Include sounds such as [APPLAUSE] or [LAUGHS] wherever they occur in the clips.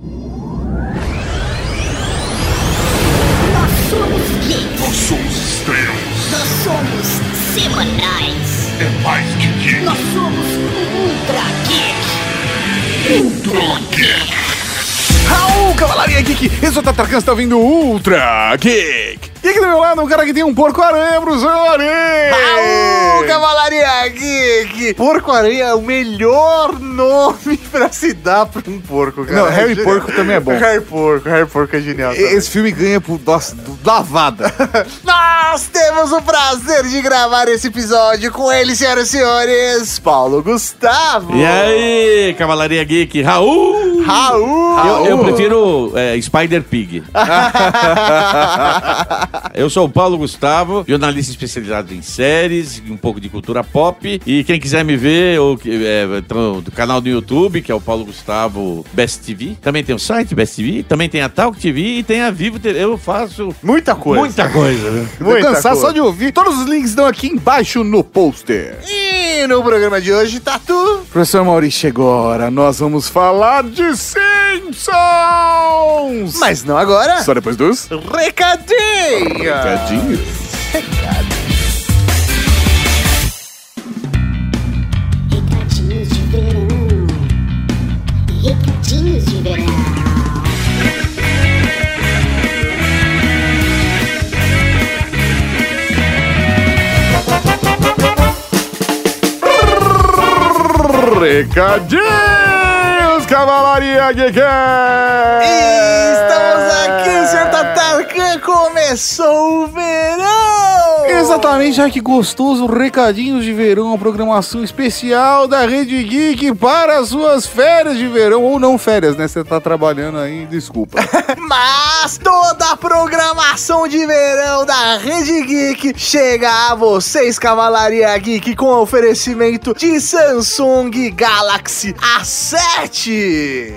Nós somos geeks. Nós somos estrelas. Nós somos semanais. É mais que geek. Nós somos ultra geek. Ultra Geek. Raul, Cavalaria Geek! Eu sou o Tatarkan, está vindo Ultra Geek! E aqui do meu lado, um cara que tem um porco-aranha nariz! Raul, Cavalaria Geek! Porco-aranha é o melhor nome [LAUGHS] pra se dar pra um porco, cara. Não, Harry Genial. Porco também é bom. [LAUGHS] Harry Porco, Harry Porco é genial. também. Esse filme ganha por nossa, lavada. [LAUGHS] Nós temos o prazer de gravar esse episódio com ele, senhoras e senhores, Paulo Gustavo. E aí, Cavalaria Geek, Raul! Raul! Eu, eu prefiro é, Spider Pig. [LAUGHS] eu sou o Paulo Gustavo, jornalista especializado em séries, um pouco de cultura pop. E quem quiser me ver, ou, que- é, do canal do YouTube, que é o Paulo Gustavo Best TV. Também tem o site Best TV, também tem a Talk TV e tem a Vivo TV. Eu faço Muita coisa. muita coisa. né? Vou cansar coisa. só de ouvir. Todos os links estão aqui embaixo no pôster. E no programa de hoje, Tatu. Professor Maurício, agora nós vamos falar de Simpsons! Mas não agora. Só depois dos Recadinho. recadinhos. Recadinhos de verão. Recadinhos de verão. Recadinhos, Cavalaria Geek! Estamos aqui, senhor Tatarkan. Começou o verão. Exatamente, ai que gostoso, recadinhos de verão, a programação especial da Rede Geek para as suas férias de verão, ou não férias, né? Você tá trabalhando aí, desculpa. [LAUGHS] Mas toda a programação de verão da Rede Geek chega a vocês, Cavalaria Geek, com oferecimento de Samsung Galaxy A7.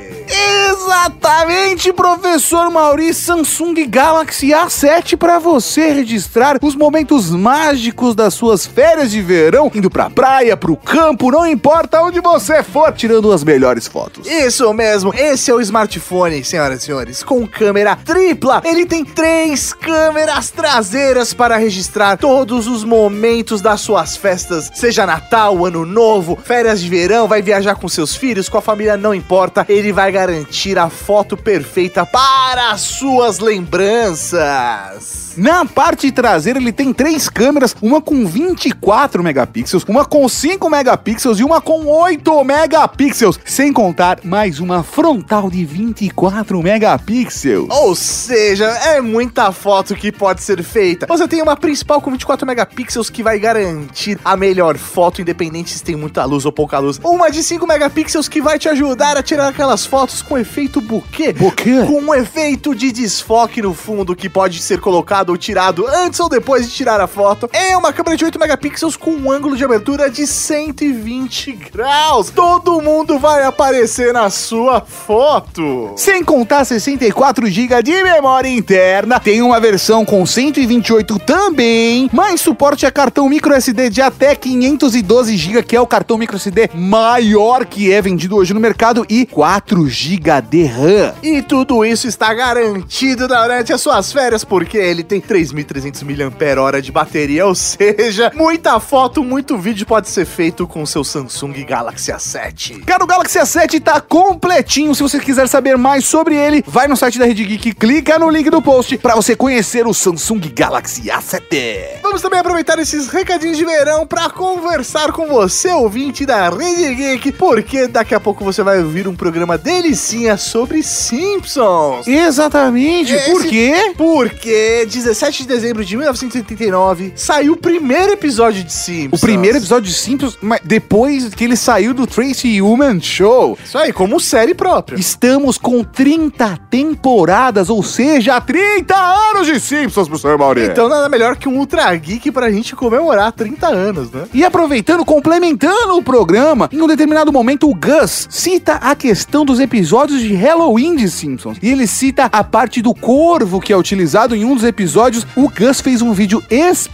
Exatamente, professor Maurício, Samsung Galaxy A7 para você registrar os momentos mágicos das suas férias de verão, indo pra praia, pro campo, não importa onde você for, tirando as melhores fotos. Isso mesmo, esse é o smartphone, senhoras e senhores, com câmera tripla. Ele tem três câmeras traseiras para registrar todos os momentos das suas festas, seja Natal, Ano Novo, férias de verão, vai viajar com seus filhos, com a família, não importa. Ele vai garantir a foto perfeita para as suas lembranças. Na parte traseira ele tem três câmeras, uma com 24 megapixels, uma com 5 megapixels e uma com 8 megapixels, sem contar mais uma frontal de 24 megapixels. Ou seja, é muita foto que pode ser feita. Você tem uma principal com 24 megapixels que vai garantir a melhor foto, independente se tem muita luz ou pouca luz. Uma de 5 megapixels que vai te ajudar a tirar aquelas fotos com efeito buquê. Buquê? Com um efeito de desfoque no fundo que pode ser colocado ou tirado antes ou depois de tirar a foto. É uma câmera de 8 megapixels com um ângulo de abertura de 120 graus. Todo mundo vai aparecer na sua foto. Sem contar 64 GB de memória interna, tem uma versão com 128 também, mais suporte a cartão microSD de até 512 GB, que é o cartão microSD maior que é vendido hoje no mercado, e 4 GB de RAM. E tudo isso está garantido durante as suas férias, porque ele tem 3.300 mAh de bateria, ou [LAUGHS] seja, muita foto, muito vídeo pode ser feito com o seu Samsung Galaxy A7. Cara, o Galaxy A7 tá completinho. Se você quiser saber mais sobre ele, vai no site da Rede Geek, clica no link do post para você conhecer o Samsung Galaxy A7. Vamos também aproveitar esses recadinhos de verão para conversar com você, ouvinte da Rede Geek, porque daqui a pouco você vai ouvir um programa delicinha sobre Simpsons. Exatamente. Por Esse- quê? Porque 17 de dezembro de 1989 saiu o primeiro episódio de O Simpsons. primeiro episódio de Simpsons, mas depois que ele saiu do Tracy Human Show. Isso aí, como série própria. Estamos com 30 temporadas, ou seja, 30 anos de Simpsons, professor Maurício. Então nada melhor que um Ultra Geek pra gente comemorar 30 anos, né? E aproveitando, complementando o programa, em um determinado momento o Gus cita a questão dos episódios de Halloween de Simpsons. E ele cita a parte do corvo que é utilizado em um dos episódios. O Gus fez um vídeo especial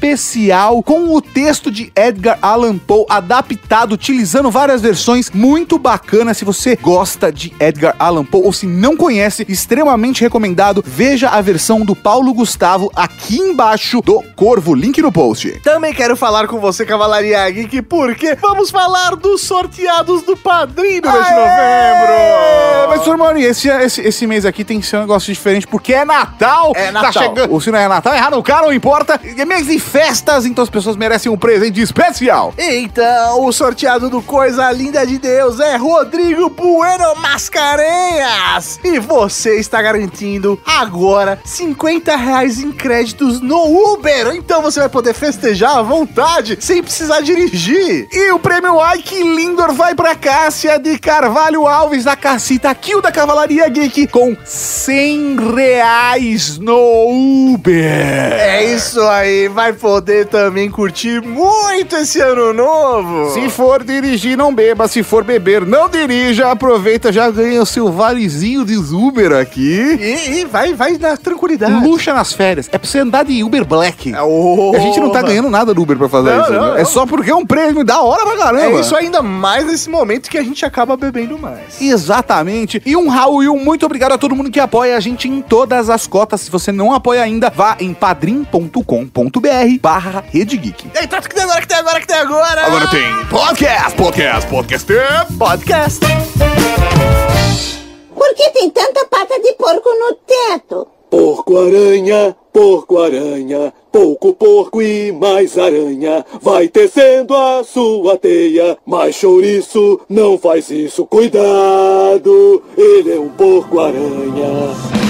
com o texto de Edgar Allan Poe adaptado, utilizando várias versões, muito bacana. Se você gosta de Edgar Allan Poe ou se não conhece, extremamente recomendado. Veja a versão do Paulo Gustavo aqui embaixo do Corvo, link no post. Também quero falar com você, Cavalaria Geek, porque vamos falar dos sorteados do Padrinho do mês de novembro. Mas, Sormani, esse, esse, esse mês aqui tem que ser um negócio diferente, porque é Natal. É Tá Natal. chegando. Ou se não é Natal, é Hanukkah, não importa. É mês de festas, então as pessoas merecem um presente especial. Então, o sorteado do Coisa Linda de Deus é Rodrigo Bueno Mascarenhas. E você está garantindo agora 50 reais em créditos no Uber. Então você vai poder festejar à vontade, sem precisar dirigir. E o prêmio Ike Lindor vai pra Cássia de Carvalho Alves, da Cacita Kill da Cavalaria Geek, com 100 reais no Uber. É isso aí, vai poder também curtir muito esse ano novo. Se for dirigir, não beba. Se for beber, não dirija. Aproveita, já ganha o seu valezinho de Uber aqui. E, e vai, vai na tranquilidade. Luxa nas férias. É pra você andar de Uber Black. Oh. A gente não tá ganhando nada do Uber pra fazer Não, isso. não, né? não. É só porque é um prêmio da hora pra caramba. É isso ainda mais nesse momento que a gente acaba bebendo mais. Exatamente. E um Raul e um muito obrigado a todo mundo que apoia a gente em todas as cotas. Se você não apoia ainda, vá em padrim.com.br barra Rede Geek. E aí, Tato, que tem agora, que tem agora, que tem agora? Agora tem podcast, podcast, podcast. podcast. Por que tem tanta pata de porco no teto? Porco-aranha, porco-aranha, pouco porco e mais aranha. Vai tecendo a sua teia, mas chouriço não faz isso. Cuidado, ele é um porco-aranha.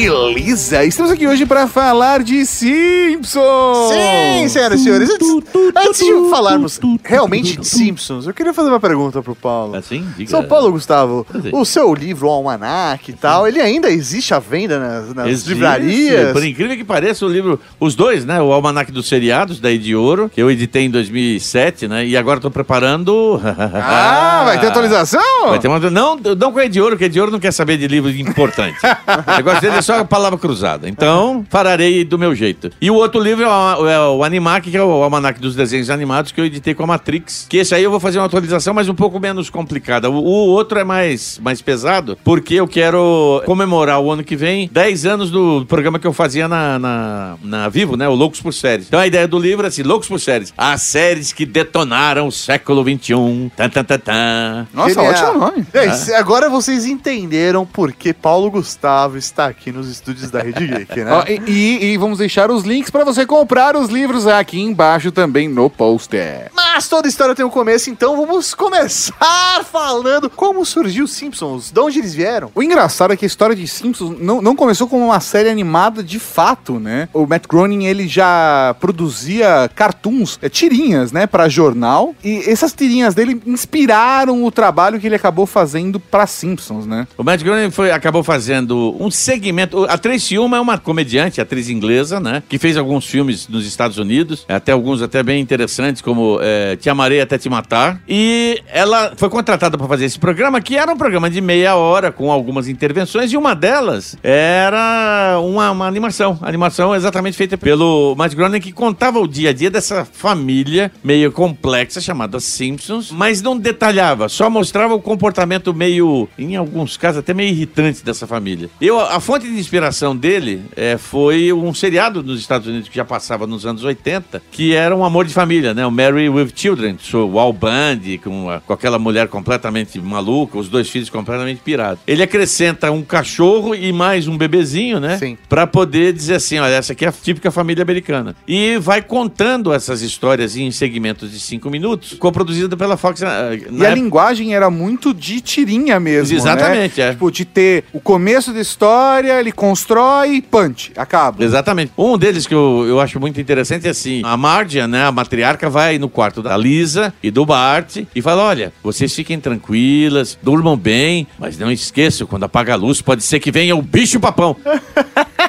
Beleza, estamos aqui hoje para falar de Simpsons. Sim, senhoras e senhores. Antes, antes de falarmos realmente de Simpsons, eu queria fazer uma pergunta pro Paulo. Assim? Diga. São Paulo, Gustavo, o seu livro, o Almanac e tal, ele ainda existe à venda nas, nas Existe. livrarias? Por incrível que pareça, o livro, os dois, né? O Almanac dos Seriados, da de Ouro, que eu editei em 2007, né? E agora tô preparando. Ah, [LAUGHS] vai ter atualização? Vai ter uma... Não, não com a de Ouro, porque a de Ouro não quer saber de livro importante. [LAUGHS] o negócio dele é só a palavra cruzada. Então, fararei do meu jeito. E o outro livro é o, é o Animac, que é o Almanac dos Desenhos Animados, que eu editei com a Matrix. Que esse aí eu vou fazer uma atualização, mas um pouco menos complicada. O, o outro é mais, mais pesado, porque eu quero comemorar o ano que vem 10 anos do programa que eu fazia na, na, na Vivo, né? O Loucos por Séries. Então a ideia do livro é assim: Loucos por Séries. As séries que detonaram o século XXI. Tan, tan, tan, tan. Nossa, Genial. ótimo nome. É, Agora vocês entenderam por que Paulo Gustavo está aqui nos estúdios da Rede Geek, né? [LAUGHS] Ó, e, e- vamos deixar os links para você comprar os livros aqui embaixo também no poster. Mas toda história tem um começo, então vamos começar falando como surgiu os Simpsons, de onde eles vieram. O engraçado é que a história de Simpsons não, não começou como uma série animada de fato, né? O Matt Groening, ele já produzia cartoons, é, tirinhas, né, para jornal. E essas tirinhas dele inspiraram o trabalho que ele acabou fazendo para Simpsons, né? O Matt Groening foi, acabou fazendo um segmento. A Tracy Ullman é uma comediante, atriz inglesa, né? Que fez alguns filmes nos Estados Unidos, até alguns até bem interessantes, como é, Te Amarei Até Te Matar. E ela foi contratada para fazer esse programa, que era um programa de meia hora, com algumas intervenções, e uma delas era uma, uma animação. Animação exatamente feita pelo Matt Groening, que contava o dia a dia dessa família meio complexa chamada Simpsons, mas não detalhava, só mostrava o comportamento meio, em alguns casos, até meio irritante dessa família. Eu, a fonte de inspiração dele é, foi um seriado nos Estados Unidos que já passava nos anos 80, que era um amor de família, né? O Mary with Children, o Al Bundy, com, a- com aquela mulher completamente maluca, os dois filhos completamente pirados. Ele acrescenta um cachorro e mais um bebezinho, né? Sim. Pra poder dizer assim, olha, essa aqui é a típica família americana. E vai contando essas histórias em segmentos de cinco minutos, co-produzida pela Fox. ah, E na a época- linguagem era muito de tirinha mesmo. Exatamente, né? é. Tipo, de ter o começo da história, ele constrói, punch, acaba. Exatamente. Um deles que eu, eu acho muito interessante é assim: a Margia, né, a matriarca, vai no quarto da Lisa e do Bart e fala: Olha, vocês fiquem tranquilas, durmam bem, mas não esqueçam, quando apaga a luz, pode ser que venha o bicho papão. [LAUGHS]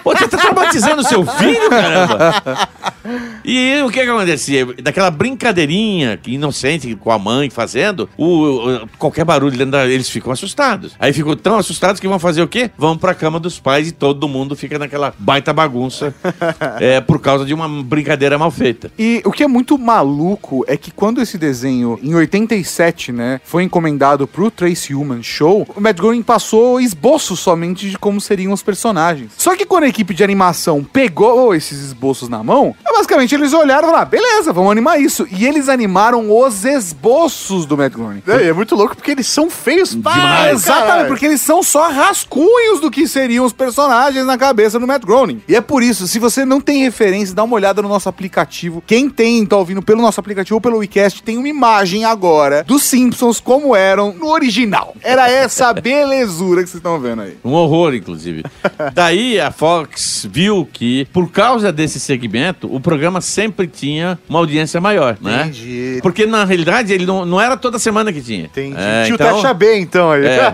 Pô, você tá traumatizando seu filho, caramba! E o que que acontecia? Daquela brincadeirinha que inocente com a mãe fazendo, o, o- qualquer barulho dentro da, eles ficam assustados. Aí ficam tão assustados que vão fazer o quê? Vão pra cama dos pais e todo mundo fica naquela baita bagunça [LAUGHS] é, por causa de uma brincadeira mal feita. E o que é muito maluco é que quando esse desenho, em 87, né, foi encomendado pro Trace Human Show, o Matt Groening passou esboços somente de como seriam os personagens. Só que quando a equipe de animação pegou esses esboços na mão, basicamente eles olharam e falaram, ah, beleza, vamos animar isso. E eles animaram os esboços do Matt Groening. É, é muito louco porque eles são feios demais. exatamente, porque eles são só rascunhos do que seriam os personagens na cabeça do Matt Groening. E é por isso, se você não tem referência, dá uma olhada no nosso aplicativo. Quem tem, tá ouvindo pelo nosso aplicativo ou pelo WeCast, tem uma imagem agora dos Simpsons como eram no original. Era essa [LAUGHS] belezura que vocês estão vendo aí. Um horror, inclusive. Daí a Fox viu que, por causa desse segmento, o programa sempre tinha uma audiência maior, né? Entendi. Porque na realidade ele não, não era toda semana que tinha. Entendi. É, Tio então- Taxa B, então. Aí. É.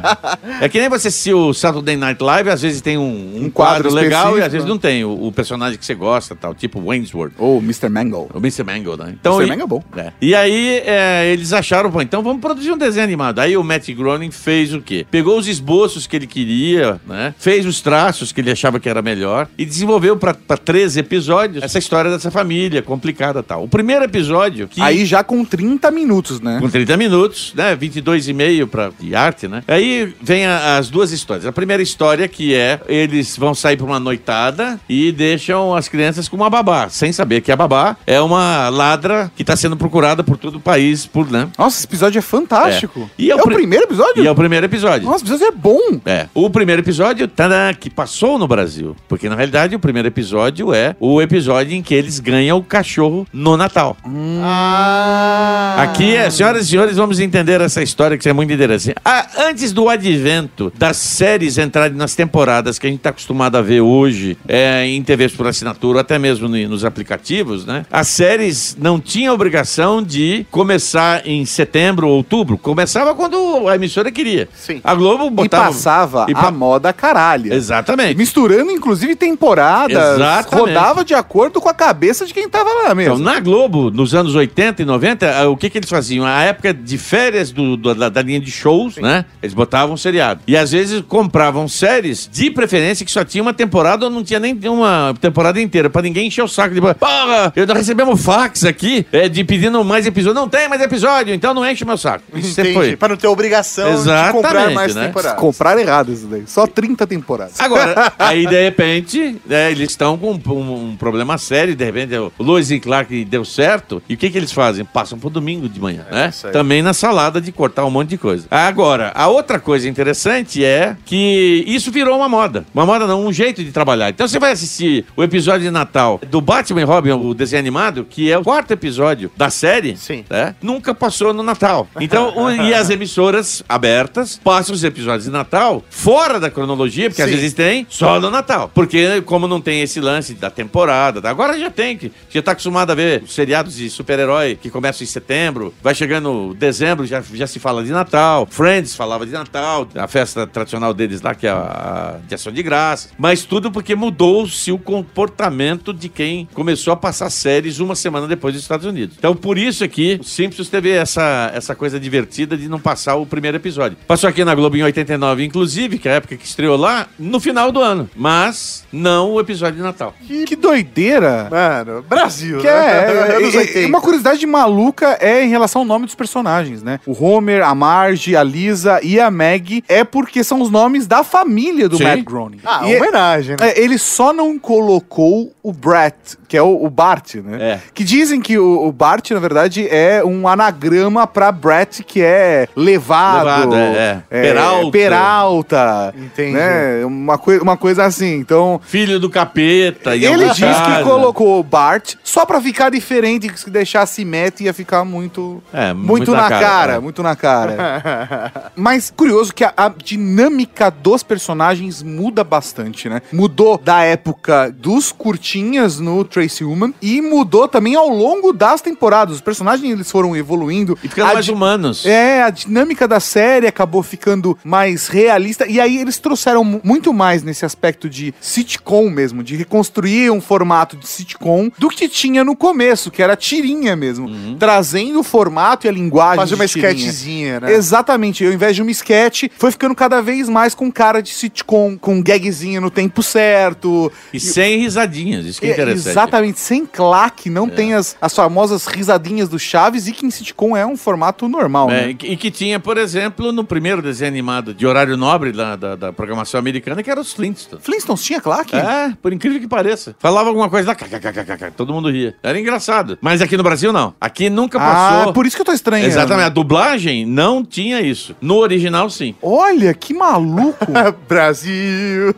É que nem você assistir o Saturday Night Live, às vezes tem um, um Um quadro, quadro legal e às vezes não tem o, o personagem que você gosta, tal, tipo Waynesworth. Ou Mr. Mangle. O Mr. Mangle, né? Então, Mr. e- Mangle é bom. é. E aí é, eles acharam, pô, então vamos produzir um desenho animado. Aí o Matt Groening fez o quê? Pegou os esboços que ele queria, né? Fez os traços que ele achava que era melhor e desenvolveu pra pra 13 episódios essa história dessa família complicada e tal. O primeiro episódio, que Aí já com 30 minutos, né? com 30 minutos, né? 22 e meio pra, de arte, né? Aí vem a- as duas histórias. A primeira história que é eles vão sair pra uma noitada e deixam as crianças com uma babá, sem saber que a babá é uma ladra que tá sendo procurada por todo o país, por, né? Nossa, esse episódio é fantástico. É. E é é o o pri- primeiro episódio? E é o primeiro episódio. Nossa, esse episódio é bom. É. O primeiro episódio, tadã, que passou no Brasil. Porque, na realidade, o primeiro episódio é o episódio em que eles ganham o cachorro no Natal. Ah. Aqui, é, senhoras e senhores, vamos entender essa história que é muito interessante. Ah, antes do advento das séries entrarem nas temporadas que a gente está acostumado a ver hoje é, em TVs por assinatura, até mesmo no- nos aplicativos, né? As séries não tinham obrigação de começar em setembro ou outubro. Começava quando a emissora queria. Sim. A Globo E botava... passava e a pa- moda caralha. Exatamente. Misturando, inclusive, temporadas. Exatamente. Rodava de acordo com a cabeça de quem tava lá mesmo. Então, na Globo, nos anos 80 e 90, ah, o que, que eles faziam? A época de férias do, do- da, da linha de shows, né? Eles botavam seriado. E às vezes compravam séries, de preferência, que só tinha uma temporada ou não tinha nem uma temporada inteira, pra ninguém encher o saco de. Porra, eu recebemos fax aqui é, de pedindo mais episódio. Não tem mais episódio, então não enche o meu saco. Isso foi. Pra não ter obrigação de comprar Exatamente, mais né? temporadas. Compraram errado isso daí. Só 30 temporadas. Agora, [LAUGHS] aí de repente, né, eles estão com um, um- problema sério, de repente o Lois e Clark deu certo, e o que, que eles fazem? Passam pro domingo de manhã, né? isso aí. Também na salada de cortar um monte de coisa. Agora, a outra coisa interessante é que isso virou uma moda. Uma moda não, um jeito de trabalhar. Então você vai assistir o episódio de Natal do Batman e Robin, o desenho animado, que é o quarto episódio da série, Sim. né? Nunca passou no Natal. Então, o- e as emissoras abertas passam os episódios de Natal fora da cronologia, porque às Sim. vezes tem só no Natal. Porque como não tem esse lance da temporada, agora já tem, que já tá acostumado a ver os seriados de super-herói que começam em setembro, vai chegando dezembro, já, já se fala de Natal. Friends falava de Natal, a festa tradicional deles lá, que é a, a de ação de graça. Mas tudo porque mudou-se o comportamento de quem começou a passar séries uma semana depois dos Estados Unidos. Então, por isso aqui, o Simpsons teve essa, essa coisa divertida de não passar o primeiro episódio. Passou aqui na Globo em 89, inclusive, que é a época que estreou lá, no final do ano. Mas não o episódio de Natal. Que, que doideira. Mano, Brasil, Que né? é, Anos é, é, 80. uma curiosidade maluca é em relação ao nome dos personagens, né? O Homer, a Marge, a Lisa e a Maggie é porque são os nomes da família do Sim. Matt Groening. Ah, E- homenagem, né? É, ele só não colocou o Brett, que é o, o Bart, né? É. Que dizem que o, o Bart, na verdade, é um anagrama pra Brett, que é levado. Levado, é, é. Peralta. Peralta. Entendi. Né? Uma, coi uma coisa assim. Então, Filho do capeta. em ele diz que caso. colocou o Bart só pra ficar diferente, que se deixasse Matt ia ficar muito. É, muito, na, cara, é. muito na cara. [LAUGHS] Mas curioso que a, a dinâmica dos personagens muda bastante, né? Mudou da época dos curtinhas no Tracy Human e mudou também ao longo das temporadas. Os personagens eles foram evoluindo. E ficando mais di- humanos. é, a dinâmica da série acabou ficando mais realista. E aí eles trouxeram mu- muito mais nesse aspecto de sitcom mesmo, de reconstruir um formato de sitcom do que tinha no começo, que era tirinha mesmo. Trazendo o formato e a linguagem. Fazer uma tirinha. sketchzinha, né? Exatamente, ao invés de uma sketch, foi ficando cada vez mais com cara de sitcom, com gagzinha no tempo certo. E sem risadinhas, isso que é interessante. Exatamente, sem claque, não tem as, as famosas risadinhas do Chaves e que em sitcom é um formato normal, É, né? e que- tinha, por exemplo, no primeiro desenho animado de horário nobre da, da, da programação americana, que era os Flintstones. Flintstones tinha claque? É, por incrível que pareça. Falava alguma coisa lá, kkkk, todo mundo ria. Era engraçado. Mas aqui no Brasil, não. Aqui nunca passou. Ah, por isso que eu tô estranhando. Exatamente. A dublagem não tinha isso. No original, sim. Olha, que maluco. [LAUGHS] Brasil.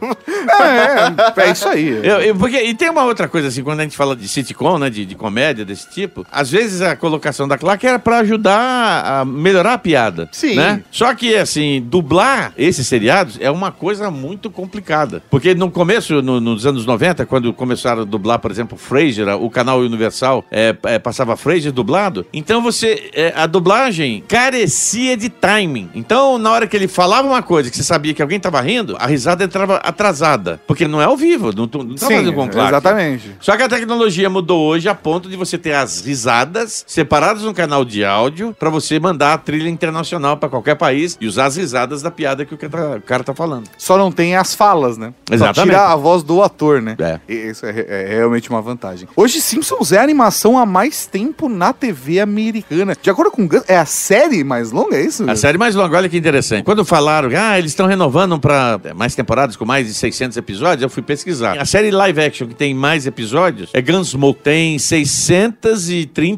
é, é isso aí. Eu, eu- porque, e tem uma outra coisa, assim, quando a gente fala de sitcom, né, de, de comédia desse tipo, às vezes a colocação da claque era pra ajudar a melhorar a piada. Sim. Né? Só que, assim, dublar esses seriados é uma coisa muito complicada. Porque no começo, no- nos anos 90, quando começaram a dublar, por exemplo, Frasier, o canal Universal é, é, passava Frasier dublado, então você, é, a dublagem carecia de timing. Então, na hora que ele falava uma coisa que você sabia que alguém tava rindo, a risada entrava atrasada. Porque não é ao vivo, não, não tá fazendo com claque. exatamente. Só que a tecnologia mudou hoje a ponto de você ter as risadas separadas no canal de áudio pra você mandar a trilha internacional pra qualquer país e usar as risadas da piada que o cara, o cara tá falando. Só não tem as falas, né? Só Exatamente. tira a voz do ator, né? É. E Isso é, re- é realmente uma vantagem. Hoje, Simpsons é a animação há mais tempo na TV americana. De acordo com o Gus, é a série mais longa, é isso? A série mais longa, olha que interessante. Quando falaram, ah, eles estão renovando pra mais temporadas com mais de 600 episódios, eu fui pesquisar. A série live action que tem mais episódios é Gunsmoke, tem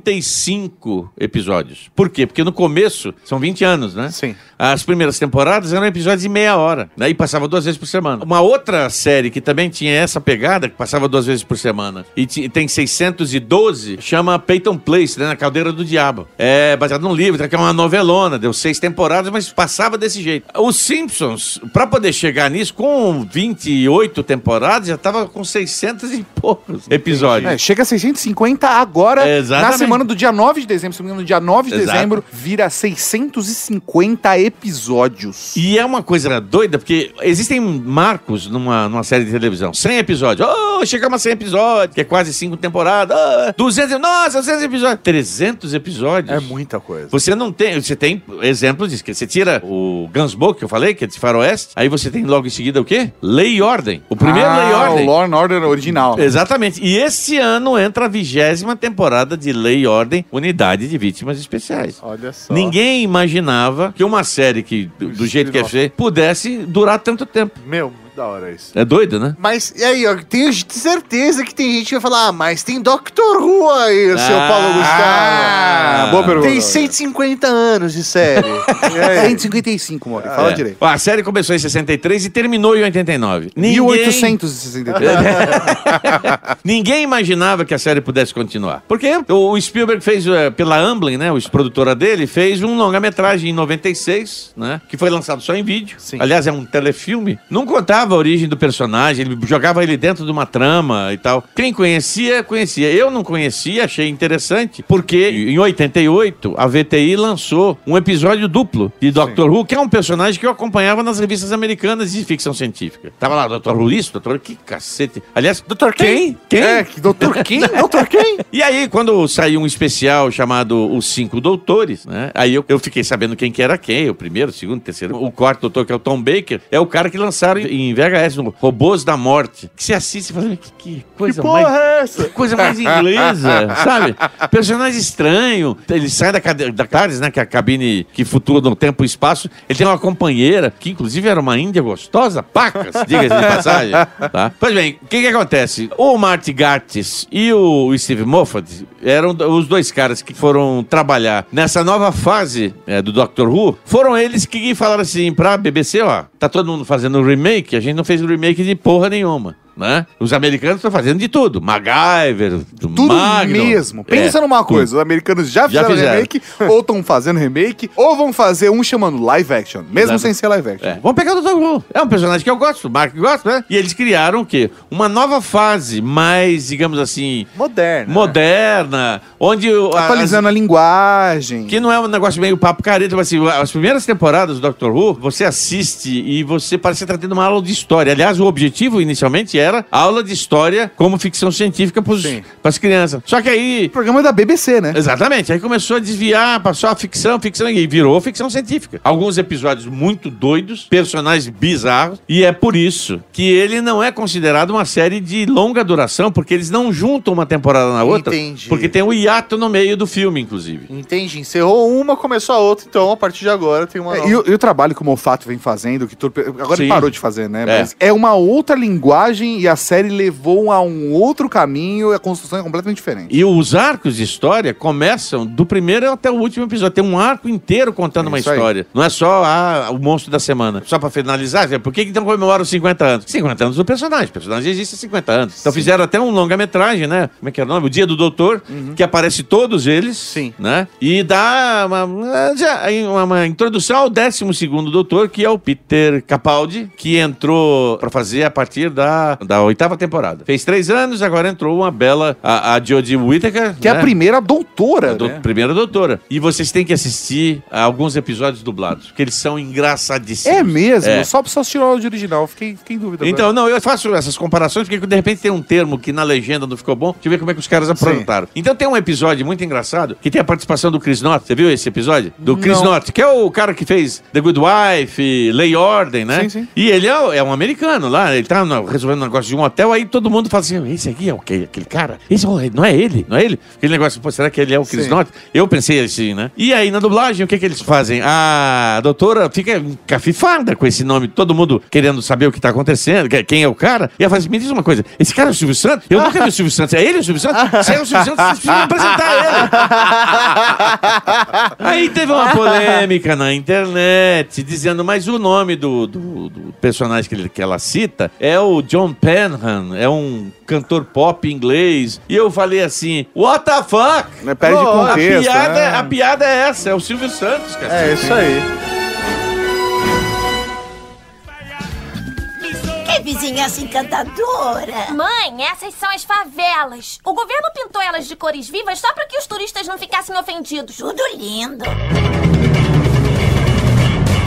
635 episódios. Por quê? Porque no começo, são 20 anos, né? Sim. As primeiras temporadas eram episódios de meia hora, né? E passava duas vezes por semana. Uma outra série que também tinha essa pegada, que passava duas vezes por semana, e tem 612, chama Peyton Place, né? Na Caldeira do Diabo. É baseado num livro, que é uma novelona, deu seis temporadas, mas passava desse jeito. Os Simpsons, pra poder chegar nisso, com 28 temporadas, já tava com 600 e poucos episódios. É, chega a 650 agora, É, na exatamente. Semana do dia 9 de dezembro. Se não me engano, no dia 9 de Exato. dezembro, vira 650 episódios. E é uma coisa doida, porque existem marcos numa, numa série de televisão. 100 episódios. Oh, chegamos a 100 episódios, que é quase 5 temporadas. Oh, 200, nossa, 200 episódios. 300 episódios. É muita coisa. Você não tem, você tem exemplos disso, que você tira o Gunsmoke, que eu falei, que é de faroeste, aí você tem logo em seguida o quê? Lei e Ordem. O primeiro Lei e ah, Ordem. o Law and Order original. Exatamente. E este ano entra a vigésima temporada de Lei e Ordem, Unidade de Vítimas Especiais. Olha só. Ninguém imaginava que uma série que, do, jeito que é feita, pudesse durar tanto tempo. Meu, da hora isso. É doido, né? Mas, e aí, ó, tenho certeza que tem gente que vai falar, ah, mas tem Doctor Who aí, seu Ah, Paulo Gustavo. Ah, boa pergunta. Tem 150 anos de série. [LAUGHS] E aí? 155, Mori. Fala É. direito. Ó, A série começou em 63 e terminou em 89. Ninguém, 1863. [LAUGHS] ninguém imaginava que a série pudesse continuar. Porque o o Spielberg fez, eh, pela Amblin, né, o produtora dele, fez um longa-metragem em 96, né, que foi lançado só em vídeo. Sim. Aliás, é um telefilme. Não contava a origem do personagem, ele jogava ele dentro de uma trama e tal. Quem conhecia, conhecia. Eu não conhecia, achei interessante, porque em 88 a VTI lançou um episódio duplo de Doctor Who, que é um personagem que eu acompanhava nas revistas americanas de ficção científica. Tava lá, Dr. Who isso, Dr. Who, que cacete. Aliás, Dr. Quem? Quem? É, doutor [LAUGHS] quem? doutor quem? E aí, quando saiu um especial chamado Os Cinco Doutores, né? Aí eu, eu fiquei sabendo quem que era quem, o primeiro, o segundo, o terceiro. O quarto doutor, que é o Tom Baker, é o cara que lançaram em VHS, no Robôs da Morte. Que você assiste e fala, que, que coisa mais... é essa? Que coisa mais inglesa, [LAUGHS] sabe? Personagem estranho. Ele sai da, cade- da CARES, né? Que é a cabine que flutua no tempo e espaço. Ele tem uma companheira, que inclusive era uma índia gostosa, pacas, diga-se de passagem. Tá? Pois bem, o que que acontece? O Marty Gartis e o Steve Moffat eram os dois caras que foram trabalhar nessa nova fase é, do Doctor Who. Foram eles que falaram assim pra BBC, ó, tá todo mundo fazendo um remake, gente não fez remake de porra nenhuma. Né? Os americanos estão fazendo de tudo. MacGyver, Tudo Magnum. mesmo. Pensa É, numa tudo. coisa, os americanos já fizeram, fizeram. remake, ou estão fazendo remake, ou vão fazer um chamando live action, mesmo Exato. sem ser live action. É, vamos pegar o Dr. Who. É um personagem que eu gosto, o Mark gosta, né? E eles criaram o quê? Uma nova fase mais, digamos assim, Moderna. moderna, onde... Atualizando a linguagem. Que não é um negócio meio papo careta, mas assim, as primeiras temporadas do Doctor Who, você assiste e você parece estar tendo uma aula de história. Aliás, o objetivo inicialmente era era aula de história como ficção científica para as crianças. Só que aí O programa é da BBC, né? Exatamente. Aí começou a desviar, passou a ficção, ficção, e virou ficção científica. Alguns episódios muito doidos, personagens bizarros, e é por isso que ele não é considerado uma série de longa duração, porque eles não juntam uma temporada na outra. Entendi. Porque tem o hiato no meio do filme, inclusive. Entendi. Encerrou uma, começou a outra, então a partir de agora tem uma. É, e, o, e o trabalho que o Mofato vem fazendo, que todo, agora Sim. ele parou de fazer, né? É. Mas é uma outra linguagem e a série levou a um outro caminho e a construção é completamente diferente. E os arcos de história começam do primeiro até o último episódio. Tem um arco inteiro contando É uma isso aí. história. Não é só ah, o monstro da semana. Só pra finalizar, por que então comemoram os 50 anos? 50 anos do personagem. O personagem existe há 50 anos. Então fizeram até um longa-metragem, né? Como é que é o nome? O Dia do Doutor, que aparece todos eles. Sim. Né? E dá uma, uma, uma introdução ao 12 doutor, que é o Peter Capaldi, que entrou pra fazer a partir da, da oitava temporada. Fez três anos, agora entrou uma bela, a, a Jodie Whittaker. Que é a né? primeira doutora, A do- né? Primeira doutora. E vocês têm que assistir a alguns episódios dublados, porque eles são engraçadíssimos. É mesmo? É. Só só tirar o de original. Fiquei, fiquei em dúvida. Então, não, eu faço essas comparações porque de repente tem um termo que na legenda não ficou bom. Deixa eu ver como é que os caras aprontaram. Então tem um episódio muito engraçado que tem a participação do Chris North. Você viu esse episódio? Do Chris Não. North, que é o cara que fez The Good Wife, Lei Ordem, né? Sim, sim. E ele é, é um americano lá, ele tá resolvendo negócio de um hotel, aí todo mundo fala assim: esse aqui é o? Aquele cara? Esse é não é ele? Não é ele? Aquele negócio, pô, será que ele é o Chris Sim. North? Eu pensei assim, né? E aí na dublagem, o que que eles fazem? A doutora fica encafifada com esse nome, todo mundo querendo saber o que tá acontecendo, que- quem é o cara. E ela fala assim: me diz uma coisa, esse cara é o Silvio Santos? Eu nunca vi o Silvio Santos. É ele o Silvio Santos? Se é o Silvio Santos, vocês precisam apresentar ele. [LAUGHS] Aí teve uma polêmica na internet dizendo, mas o nome do, do- do personagem que, ele- que ela cita é o John Penham, é um cantor pop inglês. E eu falei assim, what the fuck? Né, perde Pô, contexto, A piada, né? a piada é essa, é o Silvio Santos, cara. É isso aí. Que vizinhança encantadora. Mãe, essas são as favelas. O governo pintou elas de cores vivas só para que os turistas não ficassem ofendidos. Tudo lindo.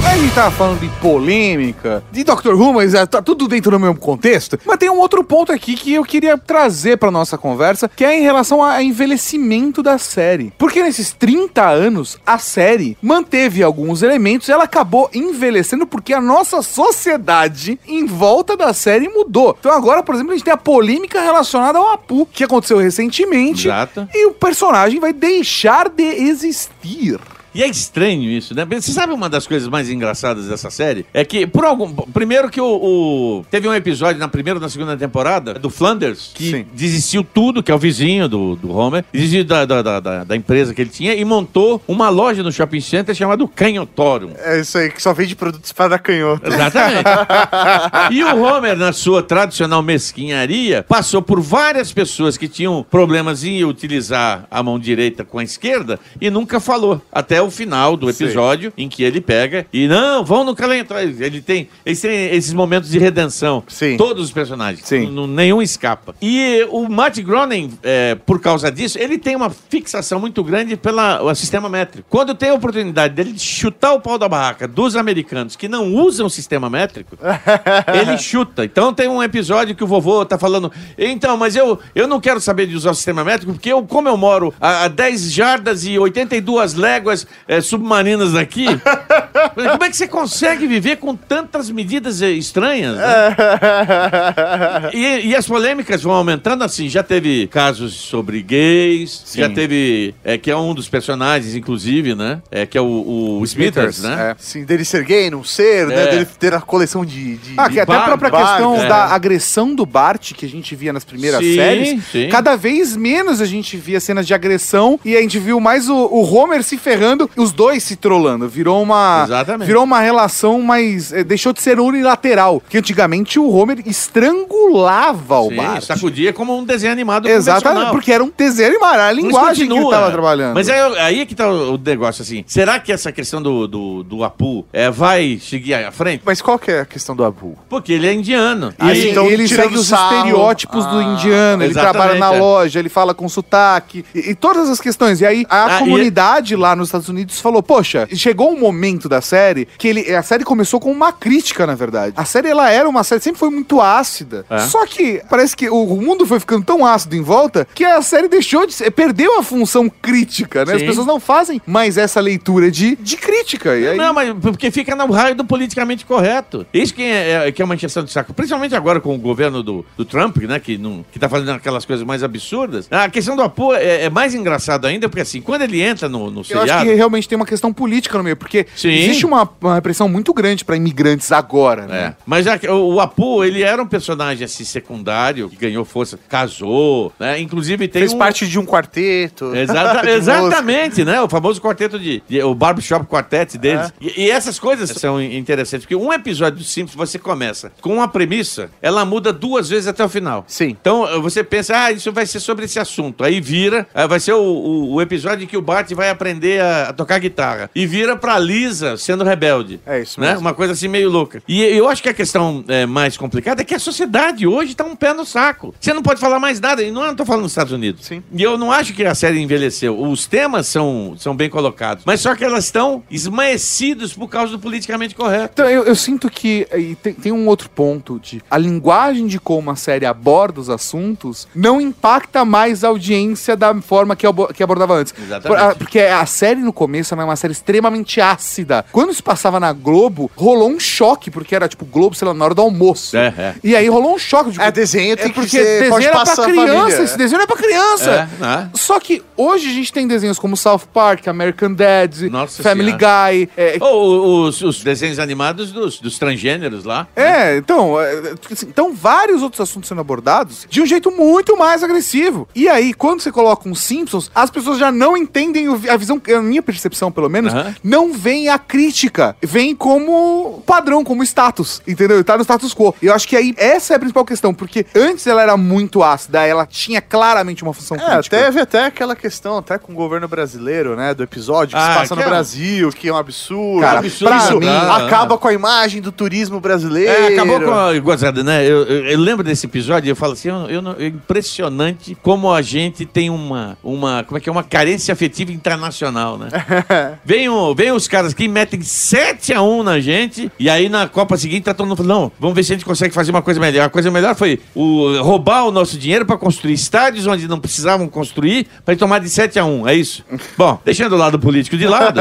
A gente tava falando de polêmica, de Doctor Who, mas é, tá tudo dentro do mesmo contexto. Mas tem um outro ponto aqui que eu queria trazer pra nossa conversa, que é em relação ao envelhecimento da série. Porque nesses 30 anos, a série manteve alguns elementos e ela acabou envelhecendo porque a nossa sociedade em volta da série mudou. Então agora, por exemplo, a gente tem a polêmica relacionada ao Apu, que aconteceu recentemente. Exato. E o personagem vai deixar de existir. E é estranho isso, né? Você sabe uma das coisas mais engraçadas dessa série? É que, por algum. Primeiro que o. o- teve um episódio na primeira ou na segunda temporada do Flanders, que Sim. desistiu tudo, que é o vizinho do, do Homer, desistiu da, da, da, da- empresa que ele tinha e montou uma loja no shopping center chamada Canhotorium. É isso aí, que só vende produtos para canhoto. Exatamente. [LAUGHS] e o Homer, na sua tradicional mesquinharia, passou por várias pessoas que tinham problemas em utilizar a mão direita com a esquerda e nunca falou. Até o final do episódio, em que ele pega e, não, vão no calendário. Ele tem, eles têm esses momentos de redenção. Sim. Todos os personagens. Sim. N- nenhum escapa. E o Matt Groening, é, por causa disso, ele tem uma fixação muito grande pelo sistema métrico. Quando tem a oportunidade dele de chutar o pau da barraca dos americanos que não usam o sistema métrico, [LAUGHS] ele chuta. Então tem um episódio que o vovô tá falando, então, mas eu, eu não quero saber de usar o sistema métrico, porque eu, como eu moro a, a 10 jardas e 82 léguas é, submarinas daqui, [LAUGHS] como é que você consegue viver com tantas medidas é, estranhas? né? [LAUGHS] E, e as polêmicas vão aumentando assim. Já teve casos sobre gays, Sim. já teve. É, que é um dos personagens, inclusive, né? É, que é o, o Smithers, né? É. Sim, dele ser gay, não ser, né? É. Dele ter a coleção de. de- Ah, que até a bar- própria bar- questão é. da agressão do Bart, que a gente via nas primeiras Sim, séries, sim. cada vez menos a gente via cenas de agressão e a gente viu mais o, o Homer se ferrando e os dois se trolando. Virou uma, Exatamente. virou uma relação mais... eh, deixou de ser unilateral, que antigamente o Homer estrangulava o Sim, Bart. sacudia como um desenho animado Exatamente, porque era um desenho animado, era a linguagem que ele continua. tava trabalhando. Mas aí, aí é que tá o negócio, assim. Será que essa questão do, do, do Apu é, vai seguir à frente? Mas qual que é a questão do Abu? Porque ele é indiano. E E- então, ele segue os sarro. estereótipos do Ah, indiano, ele trabalha na é. loja, ele fala com sotaque, e, e todas as questões. E aí a Ah, e- comunidade lá nos Estados Unidos falou: Poxa, chegou um momento da série que ele, a série começou com uma crítica, na verdade. A série ela era uma série, sempre foi muito ácida. É. Só que parece que o, mundo foi ficando tão ácido em volta que a série deixou de ser, perdeu a função crítica, né? As Sim. pessoas não fazem mais essa leitura de, de crítica. E aí, Não, mas porque fica no raio do politicamente correto. Isso que é, é- que é uma encheção de saco. Principalmente agora com o governo do, do Trump, né? Que, não, que tá fazendo aquelas coisas mais absurdas. A questão do Apu é, é mais engraçado ainda, porque assim, quando ele entra no, no Eu seriado... acho que realmente tem uma questão política no meio, porque Sim. Existe uma, uma repressão muito grande pra imigrantes agora, né? É. Mas já o, o Apu, ele era um personagem assim secundário, que ganhou força, casou, né? Inclusive tem Fez um... parte de um quarteto. Exata- [LAUGHS] exatamente, né? O famoso quarteto de, de- o barbershop quartet deles. E, e essas coisas são interessantes, porque um episódio do Simpsons você começa com uma premissa, ela muda duas vezes até o final. Sim. Então eh, você pensa, ah, isso vai ser sobre esse assunto. Aí vira, eh, vai ser o, o- o episódio em que o Bart vai aprender a, a tocar guitarra. E vira pra Lisa sendo rebelde. É isso né? mesmo. Uma coisa assim meio louca. E eu acho que a questão eh, mais complicada é que a sociedade hoje tá um pé no saco. Você não pode falar mais nada. E não eu tô falando nos Estados Unidos. Sim. E eu não acho que a série envelheceu. Os temas são, são bem colocados. Mas só que elas estão esmaecidos por causa do politicamente correto. Então, eu, eu sinto que e tem, tem um outro ponto de a linguagem de como a série aborda os assuntos não impacta mais a audiência da forma que, abo- que abordava antes. Exatamente. Por- a- porque a série no começo era uma série extremamente ácida. Quando isso passava na Globo, rolou um choque, porque era tipo Globo, sei lá, na hora do almoço. É, é. E aí rolou um choque. Tipo, É, desenho tem é que porque ser- desenho pode era pra criança, família. esse desenho era pra criança. É, né? Só que hoje a gente tem desenhos como South Park, American Dad, Nossa Family Guy. é, Ou os, os desenhos animados dos, dos transgêneros lá. É, então, é, assim, então vários outros assuntos sendo abordados de um jeito muito mais agressivo. E aí, quando você coloca um Simpsons, as pessoas já não entendem a visão, a minha percepção pelo menos, Aham. não vem a crítica, vem como padrão, como status, entendeu? Tá no status quo. E eu acho que aí essa é a principal questão, porque antes ela era muito ácida, ela tinha claramente uma função É, crítica. teve até aquela questão, até com o governo brasileiro, né? Do episódio que Ah, se passa que no é Brasil, que é um absurdo. Cara, absurdo, Isso pra mim- acaba com a imagem do turismo brasileiro. É, acabou com a gozada, né? Eu, eu- eu lembro desse episódio e eu falo assim, eu, eu não- é impressionante como a gente tem uma, uma, como é que é, uma carência afetiva internacional, né? [LAUGHS] vem, o, vem os caras que metem 7 a 1 na gente e aí na Copa seguinte tá todo mundo falando, não, vamos ver se a gente consegue fazer uma coisa melhor. A coisa melhor foi o, roubar o nosso dinheiro para construir estádios onde não precisavam construir para tomar de 7 a 1, é isso? [LAUGHS] Bom, deixando o lado político de lado,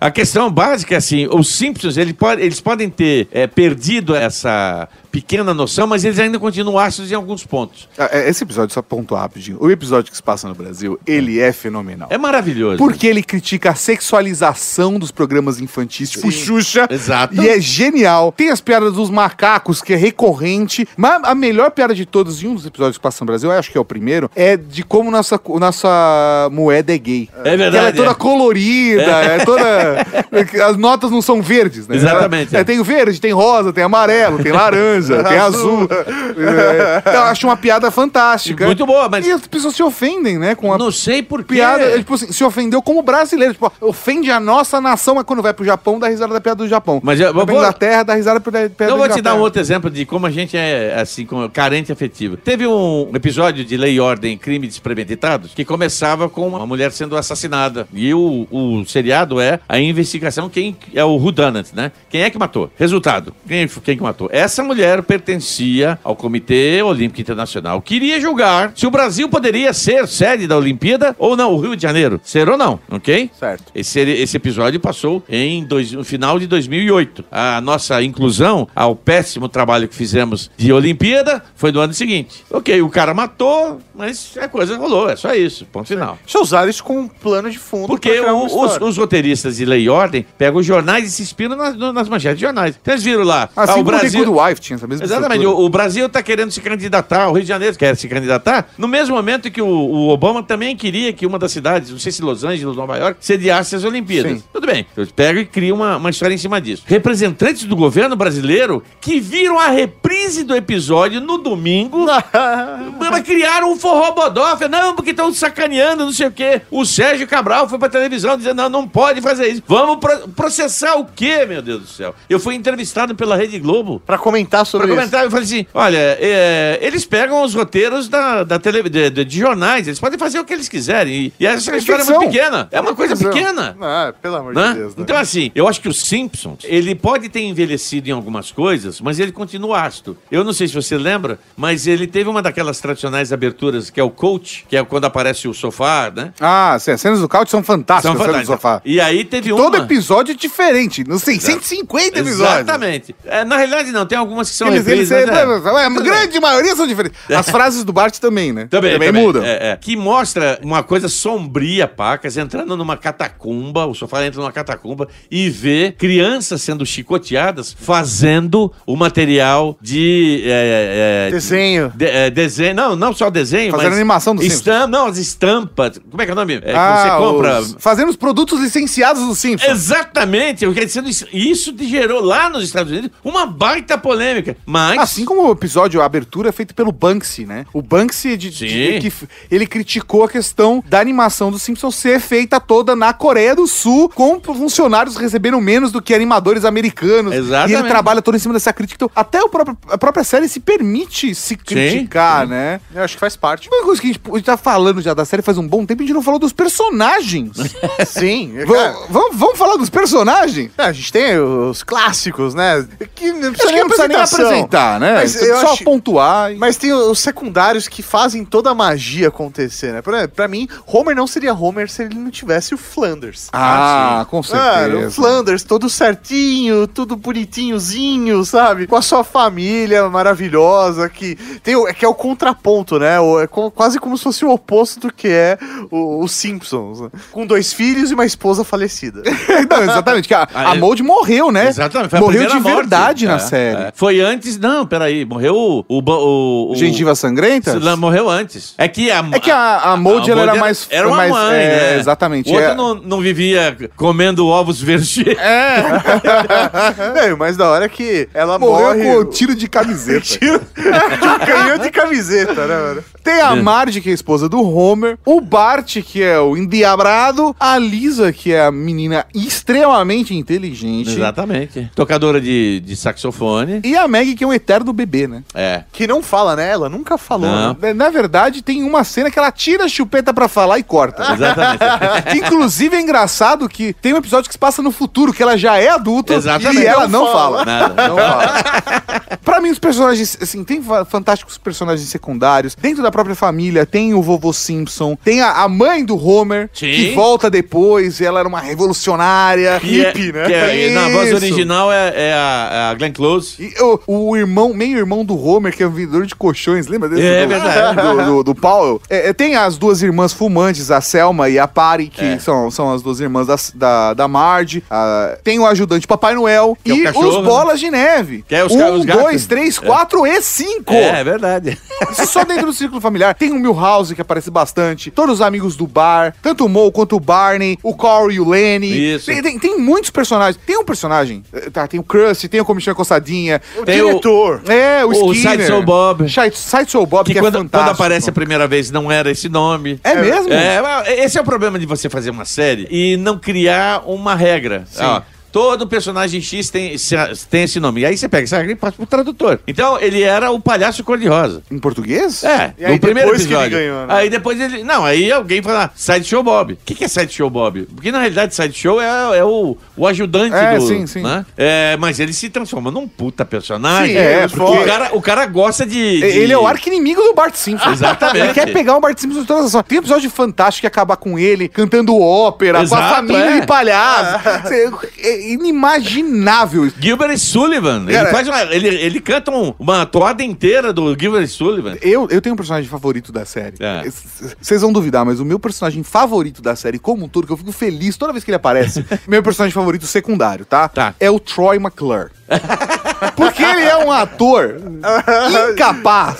a questão básica é assim, os Simpsons, eles podem ter é, perdido essa pequena noção, mas eles ainda continuam ácidos em alguns pontos. Ah, é, Esse episódio, só pontuar rapidinho. O episódio que se passa no Brasil, ele é fenomenal. É maravilhoso. Porque ele critica a sexualização dos programas infantis, tipo Xuxa. Exato. E é genial. Tem as piadas dos macacos, que é recorrente. Mas a melhor piada de todos, em um dos episódios que passa no Brasil, eu acho que é o primeiro, é de como nossa, nossa moeda é gay. É verdade, Ela é toda é. colorida, é toda. [LAUGHS] As notas não são verdes, né? Exatamente, Ela- é. é, tem verde, tem rosa, tem amarelo, tem laranja, tem azul. [LAUGHS] É, então, eu acho uma piada fantástica. Muito boa, mas E as pessoas se ofendem, né? Com a não sei por quê. piada, ele, tipo assim, se ofendeu como brasileiro. Tipo, ofende a nossa nação, mas quando vai pro Japão, dá risada da piada do Japão. Mas eu- vou- Inglaterra, dá risada da piada da Eu vou te dar um outro exemplo de como a gente é, assim, carente afetivo. Teve um episódio de Lei e Ordem Crime Despremeditados que começava com uma mulher sendo assassinada. E o, o seriado é a investigação, quem é o Whodunit, né? Quem é que matou? Resultado, quem, quem que matou? Essa mulher pertencia ao Comitê Olímpico Internacional. Queria julgar se o Brasil poderia ser sede da Olimpíada ou não, o Rio de Janeiro. Ser ou não, ok? Certo. Esse, esse episódio passou em dois, no final de 2008. A nossa inclusão ao péssimo trabalho que fizemos de Olimpíada foi no ano seguinte. Ok, o cara matou, mas a coisa rolou, é só isso, ponto final. Eu usar isso como um plano de fundo. Porque o- os, os roteiristas de Lei e Ordem pegam os jornais e se inspiram nas, nas manchetes de jornais. Eles viram lá, Assim ah, o Brasil... Wife tinha essa mesma Exatamente. O, o Brasil está querendo se candidatar, o Rio de Janeiro quer se candidatar, no mesmo momento que o, o Obama também queria que uma das cidades, não sei se Los Angeles, Nova York, sediasse as Olimpíadas. Sim. Tudo bem. Eu pego e crio uma, uma história em cima disso. Representantes do governo brasileiro que viram a reprise do episódio no domingo [LAUGHS] mas criaram um forró bodó. Não, porque estão sacaneando, não sei o quê. O Sérgio Cabral foi pra televisão dizendo, não, não pode fazer isso. Vamos pro- processar o quê, meu Deus do céu? Eu fui entrevistado pela Rede Globo. Pra comentar sobre pra isso. comentar, eu falei assim: olha, é, eles pegam os roteiros da, da tele, de, de- de jornais, eles podem fazer o que eles quiserem. E, e essa história é muito pequena. É uma coisa pequena. Ah, pelo amor né? de Deus. Né? Então, assim, eu acho que o Simpsons, ele pode ter envelhecido em algumas coisas, mas ele continua ácido. Eu não sei se você lembra, mas ele teve uma daquelas tradicionais aberturas, que é o coach, que é quando aparece o sofá, né? Ah, sim, as cenas do couch são fantásticas, São as cenas do fantásticas. sofá. E aí teve uma... Todo episódio é diferente, não sei, 150 episódios. Exatamente. É, na realidade, não, tem algumas que são Eles, eles, reprises, mas é. é, a grande maioria são diferentes. [LAUGHS] As frases do Bart também, né? Também, também, mudam. É, é. Que mostra uma coisa sombria, pacas, entrando numa catacumba, o sofá entra numa catacumba e vê crianças sendo chicoteadas fazendo o material de. é, é, Desenho. de- é, desenho. Não, não só desenho, Fazendo animação do estam, Não, as estampas. Como é que é o nome? É, Ah, você compra. os- fazendo os produtos licenciados do Simpsons. Exatamente, eu quero dizer, isso- isso gerou lá nos Estados Unidos uma baita polêmica. Mas. Assim como o episódio, a abertura é feito pelo Banksy, né? O Banksy, de, de- Sim. ele criticou a questão da animação do Simpsons ser feita toda na Coreia do Sul, com funcionários recebendo menos do que animadores americanos. Exatamente. E ele trabalha todo em cima dessa crítica. Então, até o próprio, a própria série se permite se criticar, né? Eu acho que faz parte. Uma coisa que a gente, a gente tá falando já da série faz um bom tempo, a gente não falou dos personagens. [LAUGHS] Sim. é, vamos, falar dos personagens? é, a gente tem os clássicos, né? Que não Acho que não precisa nem. Apresentar, né? Mas eu Só acho- pontuar. e- Mas tem os secundários que fazem toda a magia acontecer, né? Pra, pra mim, Homer não seria Homer se ele não tivesse o Flanders. Ah, com certeza. Cara, o Flanders todo certinho, tudo bonitinhozinho, sabe? Com a sua família maravilhosa, que tem o, que é o contraponto, né? O- é co- quase como se fosse o oposto do que é o, o Simpsons. né? Com dois filhos e uma esposa falecida. [LAUGHS] Não, exatamente. Que a, a é- Mold morreu, né? Exatamente, foi a morreu de morte. verdade na É, série. é. Foi antes, não, peraí, morreu o. o, o, o Gengiva sangrenta? Morreu antes. É que a. É que a, a Mold ela era mais. Era uma mais, mãe, é, né? Exatamente. O outro é. não, não vivia comendo ovos verdes. é, [LAUGHS] o mais da hora é que ela Morreu morre. com o tiro de camiseta. [LAUGHS] Tiro de um canhão de camiseta, né, mano? Tem a Marge, que é a esposa do Homer, o Bart, que é o endiabrado, a Lisa, que é a menina extremamente inteligente, Exatamente. Tocadora de, de saxofone. e a Maggie, que é um eterno bebê, né? É. Que não fala, né? Ela nunca falou. Não. né? Na verdade, tem uma cena que ela tira a chupeta pra falar e corta. [LAUGHS] Exatamente. [LAUGHS] Que, inclusive é engraçado que tem um episódio que se passa no futuro, que ela já é adulta Exatamente. e ela Não não fala. fala. Nada. Não fala. pra mim, os personagens, assim, tem fa- fantásticos personagens secundários. Dentro da própria família, tem o vovô Simpson, tem a, a mãe do Homer, Sim. que volta depois, e ela era uma revolucionária. É- hippie, né? que é- na voz original é, é a, é a Glenn Close. E o, o irmão, meio-irmão do Homer, que é um vendedor de colchões, lembra desse? É do, verdade. Do, do, do Powell. É, é, tem as duas irmãs fumantes, a Selma e a Pari, que É. são, são as duas irmãs da, da, da Marge. Ah, tem o ajudante Papai Noel Que é e cachorro, os né? Bolas de Neve. Que é os um, os dois, três, quatro e cinco. É, é verdade. Só dentro do círculo familiar. Tem o Milhouse, que aparece bastante. Todos os amigos do bar. Tanto o Mo quanto o Barney. O Corey e o Lenny. Isso. Tem, tem, tem muitos personagens. Tem um personagem. eh, Tá, tem o Krusty, tem o Comichão Coçadinha. Tem o- diretor. É, o, O Skinner. Sideshow Bob. Side- Sideshow Bob, que, Que é quando, quando aparece a primeira vez não era esse nome. É mesmo? É, esse é o problema de você fazer uma série e não criar uma regra. Ó, todo personagem X tem, esse- tem esse nome. E aí você pega essa regra e passa pro tradutor. Então, ele era o palhaço cor-de-rosa. Em português? É, E aí no primeiro depois que ele episódio. ganhou, né? Aí depois ele. Não, aí alguém fala, Sideshow Bob. O que, que é Sideshow Bob? Porque na realidade Sideshow é, é o, o ajudante É, do. sim, sim. né? É, mas ele se transforma num puta personagem. Sim, é, porque o, cara, o cara gosta de. de- Ele é o arqui-inimigo do Bart Simpson. Exatamente. Ele quer pegar o Bart Simpson de todas as formas. Tem um episódio fantástico que acaba com ele cantando ópera, com a Exato, família é. de palhaço. É inimaginável. Gilbert Sullivan. Cara, ele, faz uma, ele, ele canta um- uma toada inteira do Gilbert Sullivan. Eu, eu tenho um personagem favorito da série. É. Vocês vão duvidar, mas o meu personagem favorito da série como um todo, que eu fico feliz toda vez que ele aparece, [LAUGHS] meu personagem favorito secundário, tá? Tá. É o Troy McClure. [LAUGHS] Porque ele é um ator incapaz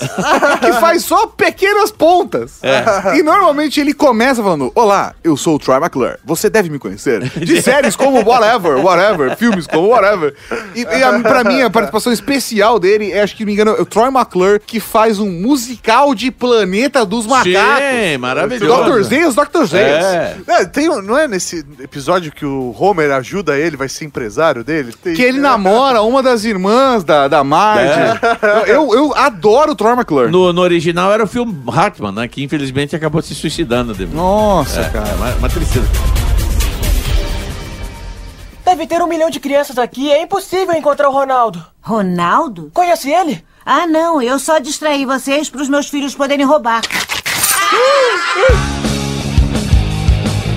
que faz só pequenas pontas. É. E normalmente ele começa falando: Olá, eu sou o Troy McClure. Você deve me conhecer. De [LAUGHS] séries como Whatever, Whatever, filmes como Whatever. E, e a, pra mim, a participação especial dele é, acho que me engano, é o Troy McClure que faz um musical de Planeta dos Macacos. Sim, maravilhoso. Dr. Zeus, Dr. Zeus. É. É, tem, não é nesse episódio que o Homer ajuda ele, vai ser empresário dele? Tem- Que ele namora uma das irmãs da, da Marge. Eu, eu adoro o Troy McClure. No, no original era o filme Hartman, né? Que infelizmente acabou se suicidando. depois. Nossa, É, cara. uma, uma tristeza. Deve ter um milhão de crianças aqui. É impossível encontrar o Ronaldo. Ronaldo? Conhece ele? Ah, não, eu só distraí vocês para os meus filhos poderem roubar. Bom,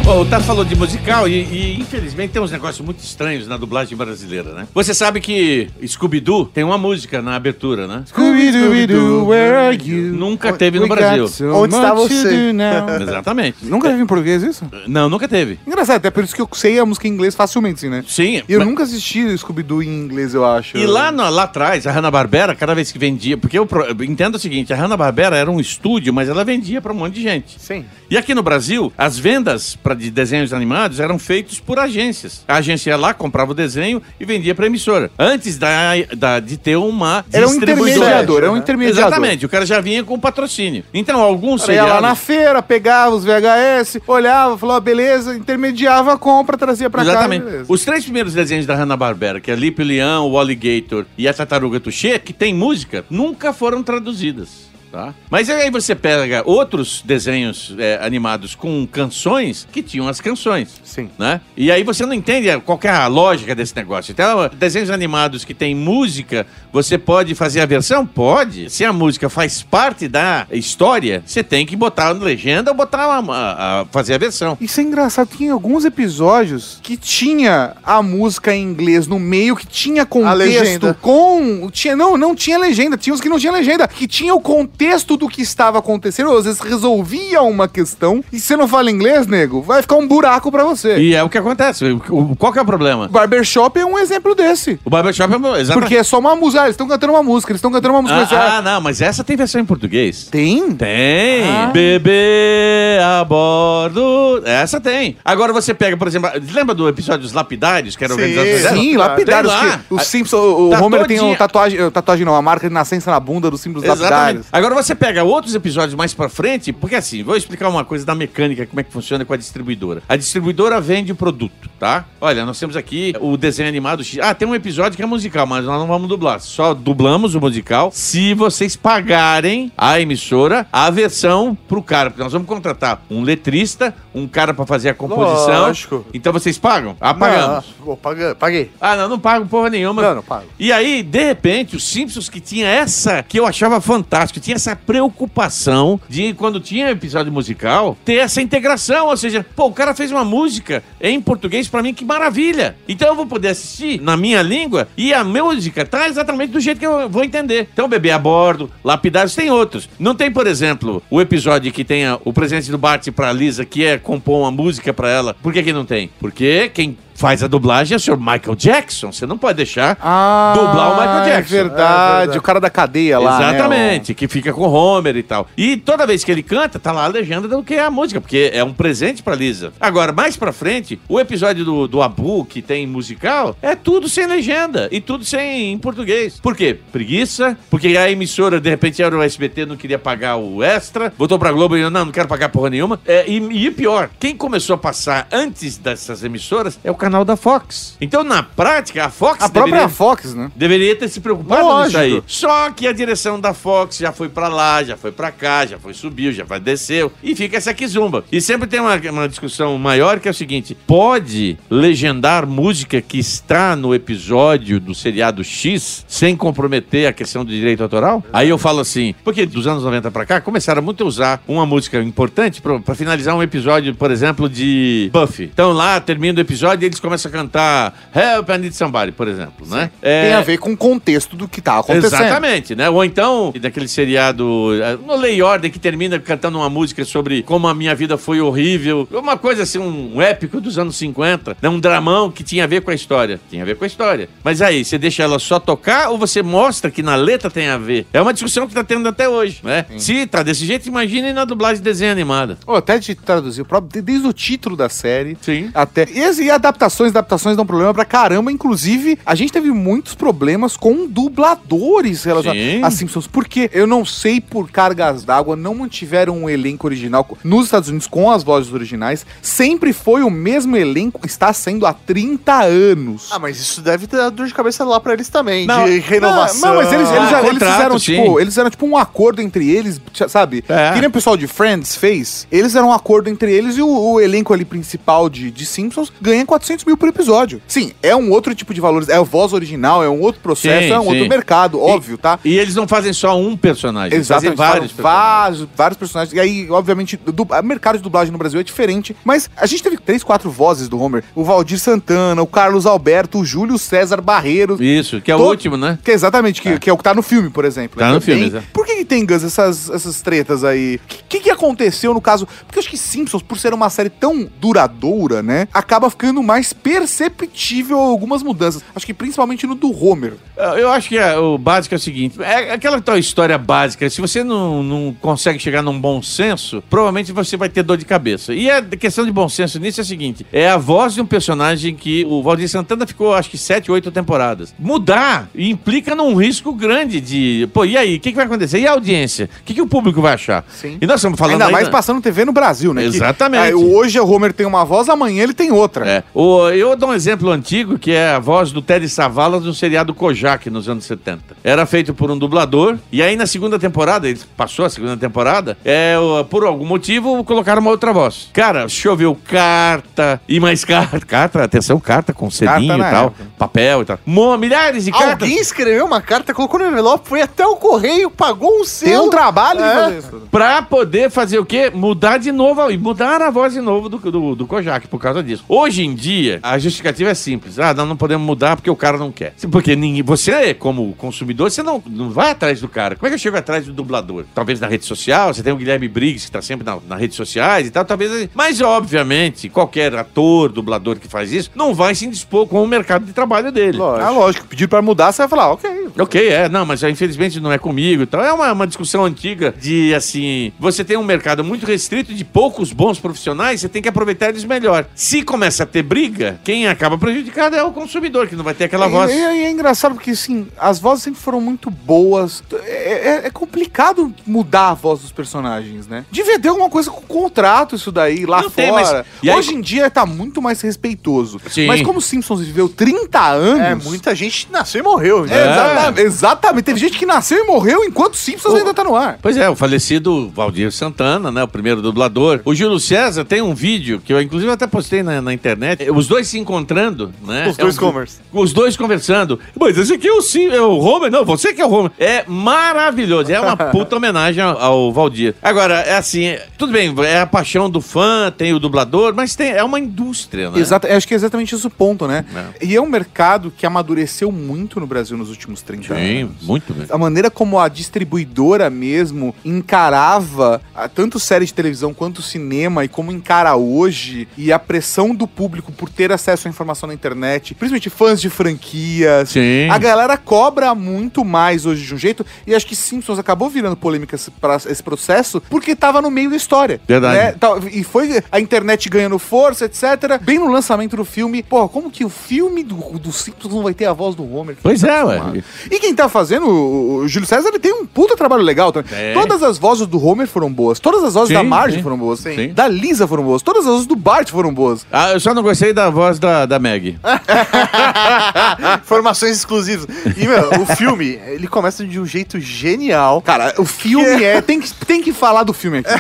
o Tato falou de musical e, e, infelizmente tem uns negócios muito estranhos na dublagem brasileira, né? Você sabe que Scooby-Doo tem uma música na abertura, né? Scooby-Doo, where are you? Nunca teve no Brasil. so Onde está você? [LAUGHS] Exatamente. Nunca teve em português isso? Não, nunca teve. Engraçado, até por isso que eu sei a música em inglês facilmente, assim, né? Sim. E eu mas- nunca assisti Scooby-Doo em inglês, eu acho. E lá, no- lá atrás, a Hanna-Barbera, cada vez que vendia... Porque eu, pro- eu entendo o seguinte, a Hanna-Barbera era um estúdio, mas ela vendia para um monte de gente. Sim. E aqui no Brasil, as vendas pra, de desenhos animados eram feitos por agências. A agência ia lá, comprava o desenho e vendia pra emissora. Antes da, da- de ter uma Era um intermediador, era um intermediador. Exatamente, o cara já vinha com patrocínio. Então, alguns Cara, ia lá na seriados... feira, pegava os VHS, olhava, falou, beleza, intermediava a compra, trazia Exatamente. cá. beleza. Os três primeiros desenhos da Hanna-Barbera, que é Lipe Leão, o Alligator e a Tartaruga Touché, que tem música, nunca foram traduzidas. Tá? Mas aí você pega outros desenhos é, animados com canções que tinham as canções. Sim. Né? E aí você não entende qual que é a lógica desse negócio. Então, desenhos animados que tem música, você pode fazer a versão? Pode. Se a música faz parte da história, você tem que botar na legenda ou botar a, a- a- fazer a versão. Isso é engraçado, tinha alguns episódios que tinha a música em inglês no meio, que tinha contexto legenda. com. Tinha, não, não tinha legenda, tinha uns que não tinha legenda, que tinha o contexto do que estava acontecendo, ou às vezes resolvia uma questão, e se você não fala inglês, nego, vai ficar um buraco pra você. E é o que acontece. O- Qual que é o problema? Barbershop é um exemplo desse. O Barbershop é exatamente. Porque é só uma música. Ah, eles estão cantando uma música, eles estão cantando uma música. Ah, ah, ah, não, mas essa tem versão em português. Tem? Tem. Ah. Bebê a bordo. Essa tem. Agora você pega, por exemplo, lembra do episódio dos Lapidários, que era Sim, Sim, Tem lapidários. lá. que O Simpson, o Tá Homer tem todinha. uma tatuagem, eh, tatuagem não, a marca de nascença na bunda dos símbolos Exatamente. lapidários. Agora você pega outros episódios mais pra frente, porque assim, vou explicar uma coisa da mecânica, como é que funciona com a distribuidora. A distribuidora vende o produto, tá? Olha, nós temos aqui o desenho animado X. Ah, tem um episódio que é musical, mas nós não vamos dublar. Só dublamos o musical se vocês pagarem a emissora a versão pro cara. Porque nós vamos contratar um letrista, um cara pra fazer a composição. Lógico. Então vocês pagam? Ah, pagamos. Não, vou pagar- paguei. Ah, não, não pago porra nenhuma. Não, não pago. E aí, de repente, os Simpsons que tinha essa, que eu achava fantástico, tinha essa preocupação de, quando tinha episódio musical, ter essa integração. Ou seja, pô, o cara fez uma música em português pra mim, que maravilha. Então eu vou poder assistir na minha língua e a música tá exatamente do jeito que eu vou entender. Então, Bebê a Bordo, Lapidários, tem outros. Não tem, por exemplo, o episódio que tenha o presente do Bart pra Lisa, que é compor uma música pra ela. Por que que não tem? Porque quem faz a dublagem é o senhor Michael Jackson. Você não pode deixar Ah, dublar o Michael É Jackson. verdade, É verdade. o cara da cadeia lá. né, Exatamente, que fica com o Homer e tal. E toda vez que ele canta, tá lá a legenda do que é a música, porque é um presente pra Lisa. Agora, mais pra frente, o episódio do, do Abu, que tem musical, é tudo sem legenda e tudo sem em português. Por quê? Preguiça, porque a emissora, de repente, era o SBT, não queria pagar o extra, botou pra Globo e eu, não, não quero pagar porra nenhuma. É, e, e pior, quem começou a passar antes dessas emissoras é o canal da Fox. Então, na prática, a Fox A própria deveria- Fox, né? Deveria ter se preocupado Lógico. nisso aí. Só que a direção da Fox já foi pra lá, já foi pra cá, já foi subiu, já vai desceu e fica essa quizumba. E sempre tem uma, uma discussão maior que é o seguinte: pode legendar música que está no episódio do seriado X sem comprometer a questão do direito autoral? Aí eu falo assim, porque dos anos 90 pra cá começaram muito a usar uma música importante pra pra finalizar um episódio, por exemplo, de Buffy. Então lá termina o episódio e eles começam a cantar Help I Need Somebody, por exemplo, né? É, Tem a ver com o contexto do que tá acontecendo. Exatamente, né? Ou então, daquele seriado eh, no Lei e Ordem, que termina cantando uma música sobre como a minha vida foi horrível. Uma coisa assim, um épico dos anos 50, né? Um dramão que tinha a ver com a história. Tinha a ver com a história. Mas aí, você deixa ela só tocar ou você mostra que na letra tem a ver? É uma discussão que tá tendo até hoje, né? Se tá desse jeito, imagine na dublagem de desenho animada. Ô, até de traduzir, o próprio- desde o título da série Sim. até. E, as- e adaptações, adaptações dão problema pra caramba. Inclusive, a gente teve muitos problemas com dubladores relacionados a Simpsons. Porque eu não sei por cargas d'água, não mantiveram um elenco original nos Estados Unidos com as vozes originais. Sempre foi o mesmo elenco que está sendo há 30 anos. Ah, mas isso deve ter dado dor de cabeça lá pra eles também, Não, de renovação. Não, mas eles, eles, Ah, já- eles contrato, fizeram, sim. tipo, eles fizeram tipo um acordo entre eles, sabe? É. Que nem o pessoal de Friends fez. Eles fizeram um acordo entre eles e o, o elenco ali principal de, de Simpsons ganha 400 mil por episódio. Sim, é um outro tipo de valores. É a voz original, é um outro processo, Sim, é um sim. outro mercado, óbvio, tá? E eles não fazem só um personagem, eles fazem Exatamente, vários vários, vários, vários personagens. E aí, obviamente, o mercado de dublagem no Brasil é diferente. Mas a gente teve três, quatro vozes do Homer. O Valdir Santana, o Carlos Alberto, o Júlio César Barreiros. Isso, que é o último, né? Que é exatamente, que é. que é o que tá no filme, por exemplo. Tá no Também. filme, exato. Por que, que tem, Gus, essas, essas tretas aí? O que, que, que aconteceu no caso? Porque eu acho que Simpsons, por ser uma série tão duradoura, né? Acaba ficando mais perceptível algumas mudanças. Acho que principalmente no do Homer. Eu acho que é- o básico é o seguinte: é aquela tal história básica. Se você não, não consegue chegar num bom senso, provavelmente você vai ter dor de cabeça. E a questão de bom senso nisso é a seguinte: é a voz de um personagem que o Valdir Santana ficou, acho que, sete, oito temporadas. Mudar implica num risco grande de. Pô, e aí? O que, que vai acontecer? E a audiência? O que, que o público vai achar? Sim. E nós estamos falando Ainda mais passando TV no Brasil, né? Que, Exatamente. aí, hoje o Homer tem uma voz, amanhã ele tem outra. É. O, eu dou um exemplo antigo, que é a voz do Teddy Savalas no seriado Kojak, nos anos 70. Era feito por um dublador, e aí na segunda temporada, ele passou a segunda temporada, é, por algum motivo colocaram uma outra voz. Cara, choveu carta, e mais carta. [LAUGHS] Carta, atenção, carta com selinho e tal, época. papel e tal. Mo- milhares de cartas. Alguém escreveu uma carta, colocou no envelope, foi até o correio, pagou um selo. Tem um trabalho de É. fazer isso. Pra poder fazer o quê? Mudar de novo, e mudar a voz de novo do, do, do Kojak por causa disso. Hoje em dia, a justificativa é simples. Ah, nós não podemos mudar porque o cara não quer. Porque ninguém, você, como consumidor, você não, não vai atrás do cara. Como é que eu chego atrás do dublador? Talvez na rede social, você tem o Guilherme Briggs, que tá sempre na, nas redes sociais e tal, talvez... Mas, obviamente, qualquer ator, dublador que faz isso, não vai se indispor com o mercado de trabalho dele. Ah, lógico. Pedir pra mudar, você vai falar, ok. Ok, é, não, mas ah, infelizmente não é comigo e tal. É uma, uma discussão antiga de, assim, você tem um mercado muito restrito de poucos bons profissionais, você tem que aproveitar eles melhor. Se começa a ter briga, quem acaba prejudicado é o consumidor, que não vai ter aquela voz. E, é engraçado porque, assim, as vozes sempre foram muito boas. É, é- é complicado mudar a voz dos personagens, né? Devia ter alguma coisa com contrato isso daí lá Não fora. tem, mas- e aí- Hoje em dia tá muito mais respeitoso. Sim. Mas como Simpsons viveu 30 anos... É, muita gente nasceu e morreu. É, né? exatamente, exatamente. Teve gente que nasceu e morreu enquanto Simpsons ainda tá no ar. Pois é, o falecido Valdir Santana, né? O primeiro dublador. O Júlio César tem um vídeo que eu, inclusive, até postei na, na internet. Os dois se encontrando, né? Os dois É um- conversam. Os dois conversando. Mas esse aqui é o, Sim, é o Homer. Não, você que é o Homer. É maravilhoso. É uma [LAUGHS] puta homenagem ao, Valdir. Agora, é assim, é- tudo bem, é a paixão do fã, tem o dublador, mas tem, é uma indústria, né? Exato, acho que é exatamente esse o ponto, né? E é um mercado que amadureceu muito no Brasil nos últimos 30 Sim, anos. muito mesmo. A maneira como a distribuidora mesmo encarava a- tanto série de televisão quanto cinema e como encara hoje e a pressão do público por ter acesso à informação na internet, principalmente fãs de franquias. Sim. A galera cobra muito mais hoje de um jeito e acho que Simpsons acabou virando polêmica para esse processo porque tava no meio da história. Verdade. né? E foi a internet ganhando força, etc. Bem no lançamento do filme. Porra, como que o filme do, do Simpsons não vai ter a voz do Homer? Pois é, ué. E quem tá fazendo, o, o Júlio César, ele tem um puta trabalho legal também. É. Todas as vozes do Homer foram boas. Todas as vozes Sim, da Marge sim. foram boas. Sim. Da Lisa foram boas. Todas as vozes do Bart foram boas. Ah, eu só não gostei da voz da, da Meg. [LAUGHS] Informações exclusivas. E, meu, o filme, ele começa de um jeito genial. Cara, o filme é. Tem que, tem que falar do filme aqui.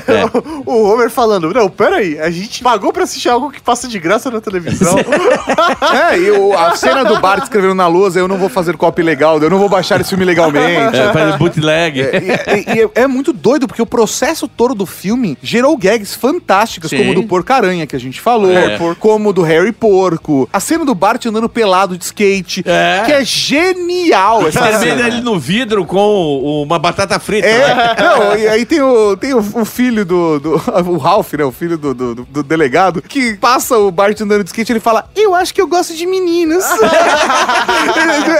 O Homer falando, não, peraí, a gente pagou pra assistir algo que passa de graça na televisão. [LAUGHS] é, e o- a cena do Bart escrevendo na lousa: eu não vou fazer copy legal, eu não vou baixar esse filme legalmente. É, faz bootleg. E, e- e é muito doido, porque o processo todo do filme gerou gags fantásticas, Sim. como o do Porco-Aranha, que a gente falou, É. como o do Harry Porco, a cena do Bart andando pelado de skate, É. que é genial essa Termina ele no vidro com uma batata frita. É, né? [LAUGHS] não, e aí tem o, tem o, o filho do, do- [LAUGHS] O Ralph, né? O filho do, do, do delegado, que passa o Bart andando de skate e ele fala: Eu acho que eu gosto de meninos. [LAUGHS]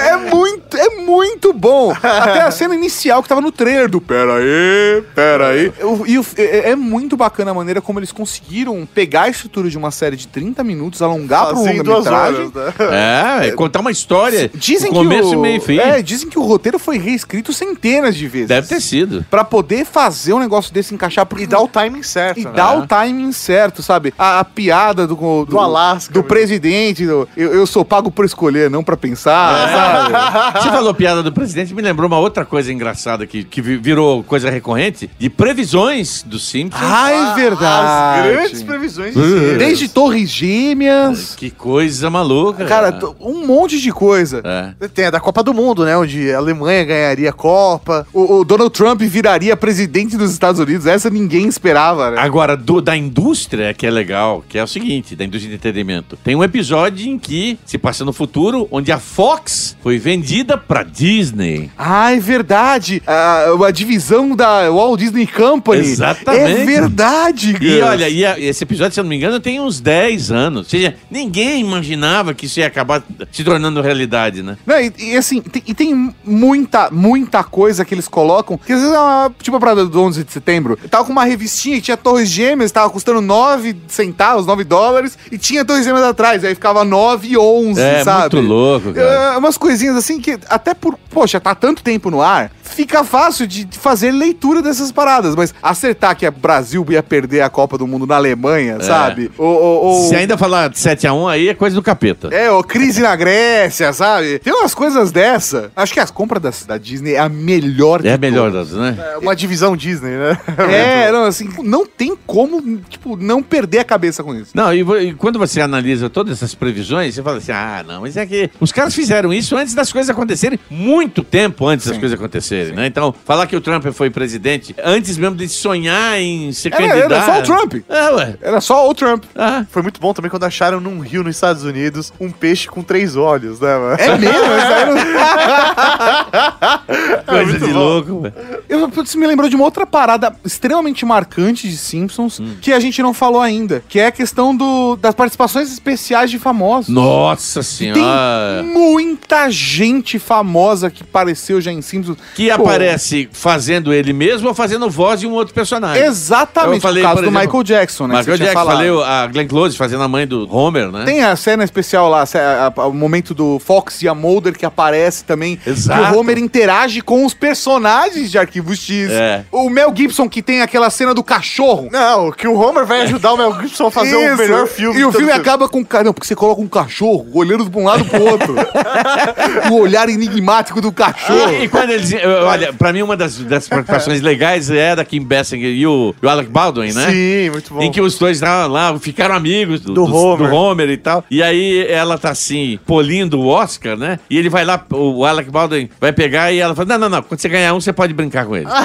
é muito, é muito bom. Até a cena inicial que tava no trailer do Pera aí, pera aí. E é, é muito bacana a maneira como eles conseguiram pegar a estrutura de uma série de 30 minutos, alongar um Assim, duas longa-metragem. horas, né? É, é contar uma história. Dizem com que começo, o, meio e fim. É, dizem que o roteiro foi reescrito centenas de vezes. Deve ter sido. Pra poder fazer um negócio desse encaixar porque E dá o timing certo. e né? dá o timing certo, sabe? A, a piada do, do, Do Alasca, do mesmo. presidente, do, eu, eu sou pago por escolher, não pra pensar, sabe? Você falou piada do presidente, me lembrou uma outra coisa engraçada que, que vi- virou coisa recorrente, de previsões do Simpsons. Ah, é As verdade. grandes previsões de. Desde Torres Gêmeas, Que coisa maluca. cara, t- um monte de coisa. É. Tem a da Copa do Mundo, né? Onde a Alemanha ganharia a Copa. O, o Donald Trump viraria presidente dos Estados Unidos. Essa ninguém esperava, né? Agora, do- da indústria que é legal, que é o seguinte, da indústria de entretenimento. Tem um episódio em que se passa no futuro, onde a Fox foi vendida pra Disney. Ah, é verdade. Ah, uma divisão da Walt Disney Company. Exatamente. É verdade, E Gus. olha, e a- esse episódio, se eu não me engano, tem uns 10 anos. Ou seja, ninguém imaginava que isso ia acabar se tornando realidade, né? Não, e, e assim, tem, e tem muita, muita coisa que eles colocam, que às vezes é uma, tipo a parada do 11 de setembro. Tava com uma revistinha que tinha torres gêmeas, tava custando 9 centavos, 9 dólares, e tinha torres gêmeas atrás, aí ficava 9 e 11, É, sabe? muito louco, cara. É, umas coisinhas assim que, até por, poxa, tá tanto tempo no ar, fica fácil de fazer leitura dessas paradas, mas acertar que o Brasil ia perder a Copa do Mundo na Alemanha, sabe? Ou, ou- ou- Se ainda falar de 7x1, aí é coisa do capeta. é, ou crise na Grécia, sabe? Tem umas coisas dessa. Acho que as compras da, da Disney é a melhor É a melhor todas. das, né? É uma divisão Disney, né? [LAUGHS] É, não, assim, não tem como, tipo, não perder a cabeça com isso. Não, e, e quando você analisa todas essas previsões, você fala assim: ah, não, mas é que os caras fizeram isso antes das coisas acontecerem, muito tempo antes das coisas acontecerem, né? Então, falar que o Trump foi presidente antes mesmo de sonhar em ser Era- candidato. era só o Trump. É, ué. Era só o Trump. Ah, Foi muito bom também quando acharam num rio nos Estados Unidos um peixe com três olhos, né, mano? É mesmo? Não- [LAUGHS] coisa de bom. louco, velho. Eu, isso me lembrou de uma outra parada extremamente marcante de Simpsons que a gente não falou ainda, que é a questão do, das participações especiais de famosos. Nossa Tem senhora. muita gente famosa que apareceu já em Simpsons. Que Pô, aparece fazendo ele mesmo ou fazendo voz de um outro personagem. Exatamente, Eu falei, o caso por do exemplo, Michael Jackson, né? Michael Jackson, falei a Glenn Close fazendo a mãe do Homer, né? Tem a cena especial lá, a- a- o momento do Fox e a Mulder que aparece também. Exato. Que o Homer interage com os personagens de Arquivo X. É. O Mel Gibson que tem aquela cena do cachorro. Não, que o Homer vai ajudar o Mel Gibson a fazer o Isso. melhor filme. E o de filme acaba com. Não, porque você coloca um cachorro olhando pra um lado pro outro. [LAUGHS] o olhar enigmático do cachorro. E quando eles. Olha, pra mim, uma das, das participações legais é da Kim Basinger e o, o Alec Baldwin, né? Sim, muito bom. Em que os dois estavam lá, ficaram amigos do, Do Homer. do Homer e tal. E aí ela tá assim, polindo o Oscar, né? E ele vai lá, o Alec Baldwin vai pegar e ela fala: Não, não, não. Quando você ganhar um, você pode brincar com ele. [LAUGHS]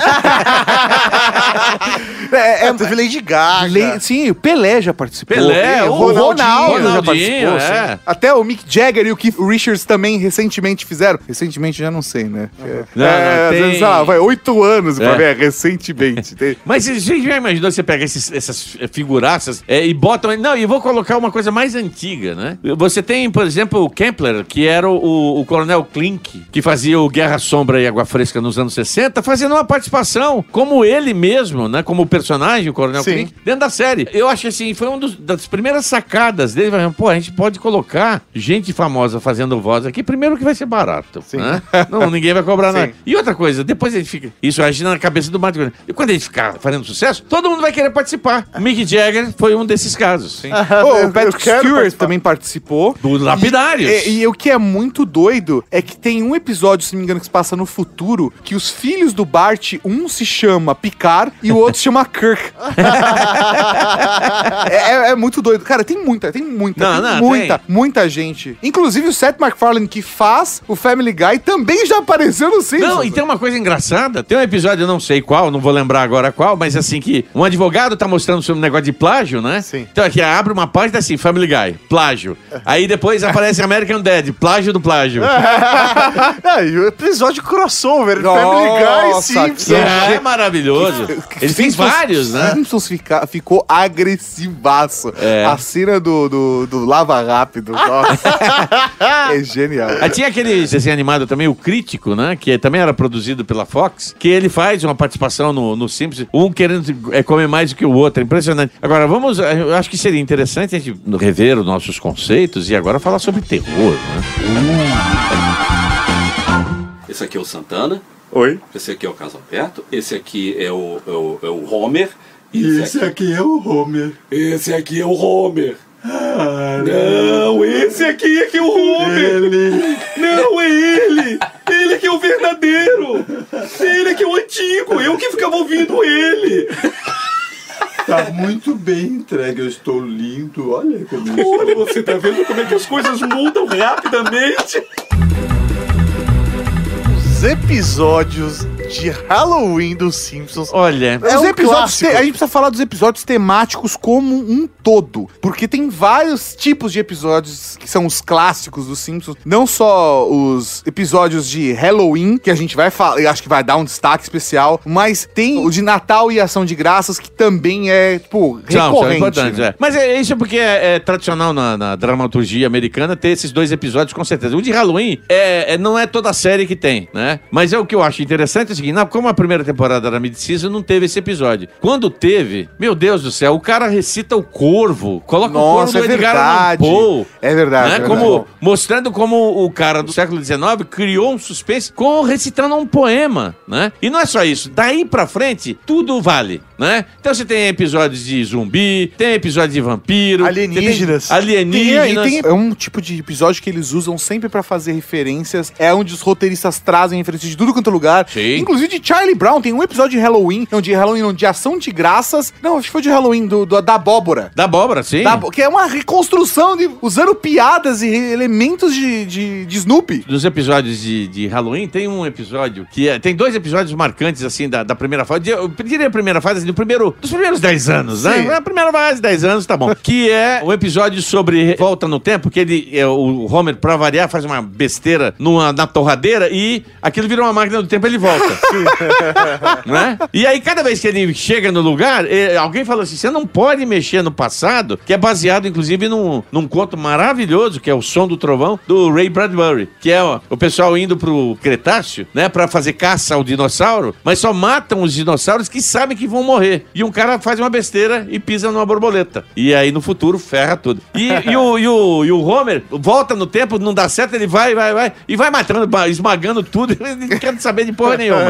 É, É, teve Lady Gaga. Le- Sim, o Pelé já participou. Pelé, o o Ronaldo, Ronaldinho, já participou. é. sim. Até o Mick Jagger e o Keith Richards também recentemente fizeram. Recentemente já não sei, né? É, Não, não, às tem- vezes, sei lá, vai oito anos pra É. ver, recentemente. Tem- [LAUGHS] Mas você já imaginou você pegar esses- essas figuraças é, e botam. Não, e vou colocar uma coisa mais antiga, né? Você tem, por exemplo, o Kempler, que era o, o Coronel Klink, que fazia o Guerra Sombra e Água Fresca nos anos 60, fazendo uma participação, como ele mesmo, né? Como o personagem, o Coronel Sim. Klink, dentro da série. Eu acho assim, foi uma dos- das primeiras sacadas dele. falando, Pô, a gente pode colocar gente famosa fazendo voz aqui, primeiro que vai ser barato. Né? Não, ninguém vai cobrar [LAUGHS] nada. E outra coisa, depois a gente fica. Isso age na cabeça do Groening. E quando a gente ficar fazendo sucesso, todo mundo vai querer participar. O Mick Jagger foi um desses casos. Sim. [LAUGHS] Eu o Patrick Stewart participar. também participou. Do Lapidários. E, e o que é muito doido é que tem um episódio, se não me engano, que se passa no futuro, que os filhos do Bart, um se chama Picard e o outro se chama Kirk. [LAUGHS] é, é- é muito doido. Cara, tem muita, tem muita, Não, tem não, muita, tem. muita gente. Inclusive o Seth MacFarlane, que faz o Family Guy, também já apareceu no Simpsons. Não, e tem uma coisa engraçada. Tem um episódio, eu não sei qual, não vou lembrar agora qual, mas assim que um advogado tá mostrando sobre um negócio de plágio, né? Sim. Então aqui abre uma página assim, Family Guy, plágio. Aí depois [LAUGHS] aparece American Dad, plágio do plágio. [LAUGHS] Ah, e o episódio crossover, Family Guy Nossa, Simpsons. É, maravilhoso. Ele fez vários, né? Simpsons fica- ficou agressivaço. É. A cena do, do, do Lava Rápido, nossa. [LAUGHS] é genial. Ah, tinha aquele desenho animado também, o Crítico, né? Que também era produzido pela Fox, que ele faz uma participação no, no Simpsons, um querendo é, comer mais do que o outro. É impressionante. Agora, vamos. Eu acho que seria interessante a gente rever os nossos conceitos e agora falar sobre terror, né? Esse aqui é o Santana. Oi? Esse aqui é o Caso Alberto. Esse aqui é o, é o, é o Homer. Esse aqui é o Homer. Esse aqui é o Homer. Ah, Não, esse aqui é que é o Homer. Ele. Não, é ele. Ele que é o verdadeiro. Ele que é o antigo. Eu que ficava ouvindo ele. Tá muito bem entregue, eu estou lindo. Olha como. Olha, você tá vendo como é que as coisas mudam rapidamente? Os episódios de Halloween dos Simpsons. Olha. É Os um episódios te- a gente precisa falar dos episódios temáticos como um todo. Porque tem vários tipos de episódios que são os clássicos dos Simpsons. Não só os episódios de Halloween, que a gente vai falar, acho que vai dar um destaque especial, mas tem o de Natal e Ação de Graças, que também é, tipo, são recorrente. importantes, né? é. Mas é isso porque é, é tradicional na, na dramaturgia americana ter esses dois episódios, com certeza. O de Halloween é, é- não é toda a série que tem, né? Mas é o que eu acho interessante é o seguinte: como a primeira temporada era mid-season, não teve esse episódio. Quando teve, meu Deus do céu, o cara recita o corvo, coloca o corvo Nossa, do é Edgar Allan. Poe. É verdade. né? é como, verdade. mostrando como o cara do século XIX criou um suspense com recitando um poema, né? E não é só isso. Daí pra frente, tudo vale, né? Então você tem episódios de zumbi, tem episódio de vampiro, Alienígenas. tem alienígenas. Tem- tem- é um tipo de episódio que eles usam sempre pra fazer referências. É onde os roteiristas trazem referências de tudo quanto é lugar. Sim. Inclusive de Charlie Brown. Tem um episódio de Halloween, não de Halloween, não, de Ação de Graças. Não, acho que foi de Halloween, do, do- da abóbora. Da abóbora, sim. Da que é uma reconstrução de, usando piadas e elementos de, de, de Snoopy. Dos episódios de, de Halloween, tem um episódio que é, tem dois episódios marcantes, assim, da, da primeira fase. Eu diria a primeira fase, assim, do primeiro, dos primeiros 10 anos, Sim. né? A primeira fase, 10 anos, tá bom. [LAUGHS] que é um episódio sobre volta no tempo, que ele, é, o Homer, pra variar, faz uma besteira numa, na torradeira e aquilo vira uma máquina do tempo e ele volta. [LAUGHS] né? E aí, cada vez que ele chega no lugar, eh, alguém fala assim: você não pode mexer no passado, que é baseado, inclusive, num, num conto maravilhoso, que é o Som do Trovão, do Ray Bradbury, que é ó, o pessoal indo pro Cretáceo, né, pra fazer caça ao dinossauro, mas só matam os dinossauros que sabem que vão morrer. E um cara faz uma besteira e pisa numa borboleta. E aí, no futuro, ferra tudo. E, e o, e, o, e o Homer volta no tempo, não dá certo, ele vai, vai, vai, e vai matando, esmagando tudo, [LAUGHS] ele não quer saber de porra nenhuma.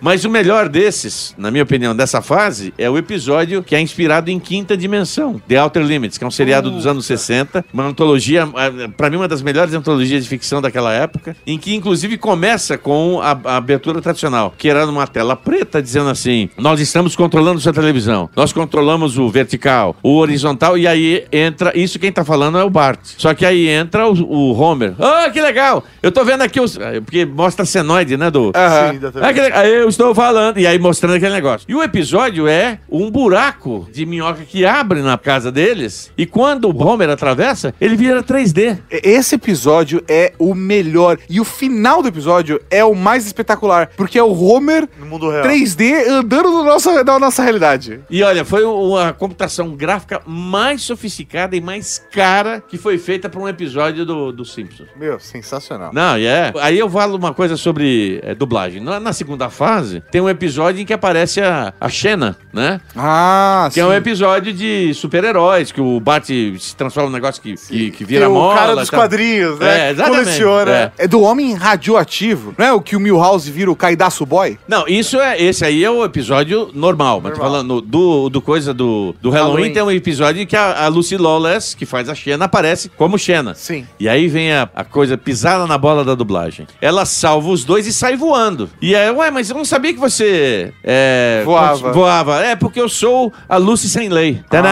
Mas o melhor desses, na minha opinião, dessa fase, é o episódio que é inspirado em Quinta Dimensão, The Outer Limits, que é um seriado dos anos 60, uma antologia, eh, pra mim, uma das melhores antologias de ficção daquela época, em que, inclusive, começa com a, a abertura tradicional, que era numa tela preta, dizendo assim, nós estamos controlando sua televisão, nós controlamos o vertical, o horizontal, e aí entra, isso quem tá falando é o Bart. Só que aí entra o, o Homer. Ah, que legal! Eu tô vendo aqui os... Porque mostra a senoide, né, do... Aham. Sim. Ah, legal. Aí eu estou falando. E aí mostrando aquele negócio. E o episódio é um buraco de minhoca que abre na casa deles. E quando o Homer atravessa, ele vira 3D. Esse episódio é o melhor. E o final do episódio é o mais espetacular. Porque é o Homer No mundo real. 3D andando no nossa, na nossa realidade. E olha, foi uma computação gráfica mais sofisticada e mais cara que foi feita para um episódio do, do Simpsons. Meu, sensacional. Não, e é. Aí eu falo uma coisa sobre é, dublagem. Na, na segunda fase, tem um episódio em que aparece a, a Xena, né? Ah, Que é um episódio de super-heróis, que o Bart se transforma num negócio que, que, que vira Tem mola. o cara dos tal. quadrinhos, né? É, exatamente. Coleciona. É. É do homem radioativo. Não é o que o Milhouse vira o Kaidaço Boy? Não, isso é. Esse aí é o episódio normal. Mas tô Normal. falando do, do coisa do, do Halloween, Halloween. tem um episódio em que a, a Lucy Lawless, que faz a Xena, aparece como Xena. Sim. E aí vem a, a coisa pisada na bola da dublagem. Ela salva os dois e sai voando. E aí, ué, mas eu não sabia que você. é, Voava. Voava. É, porque eu sou a Lucy sem lei. Tadã!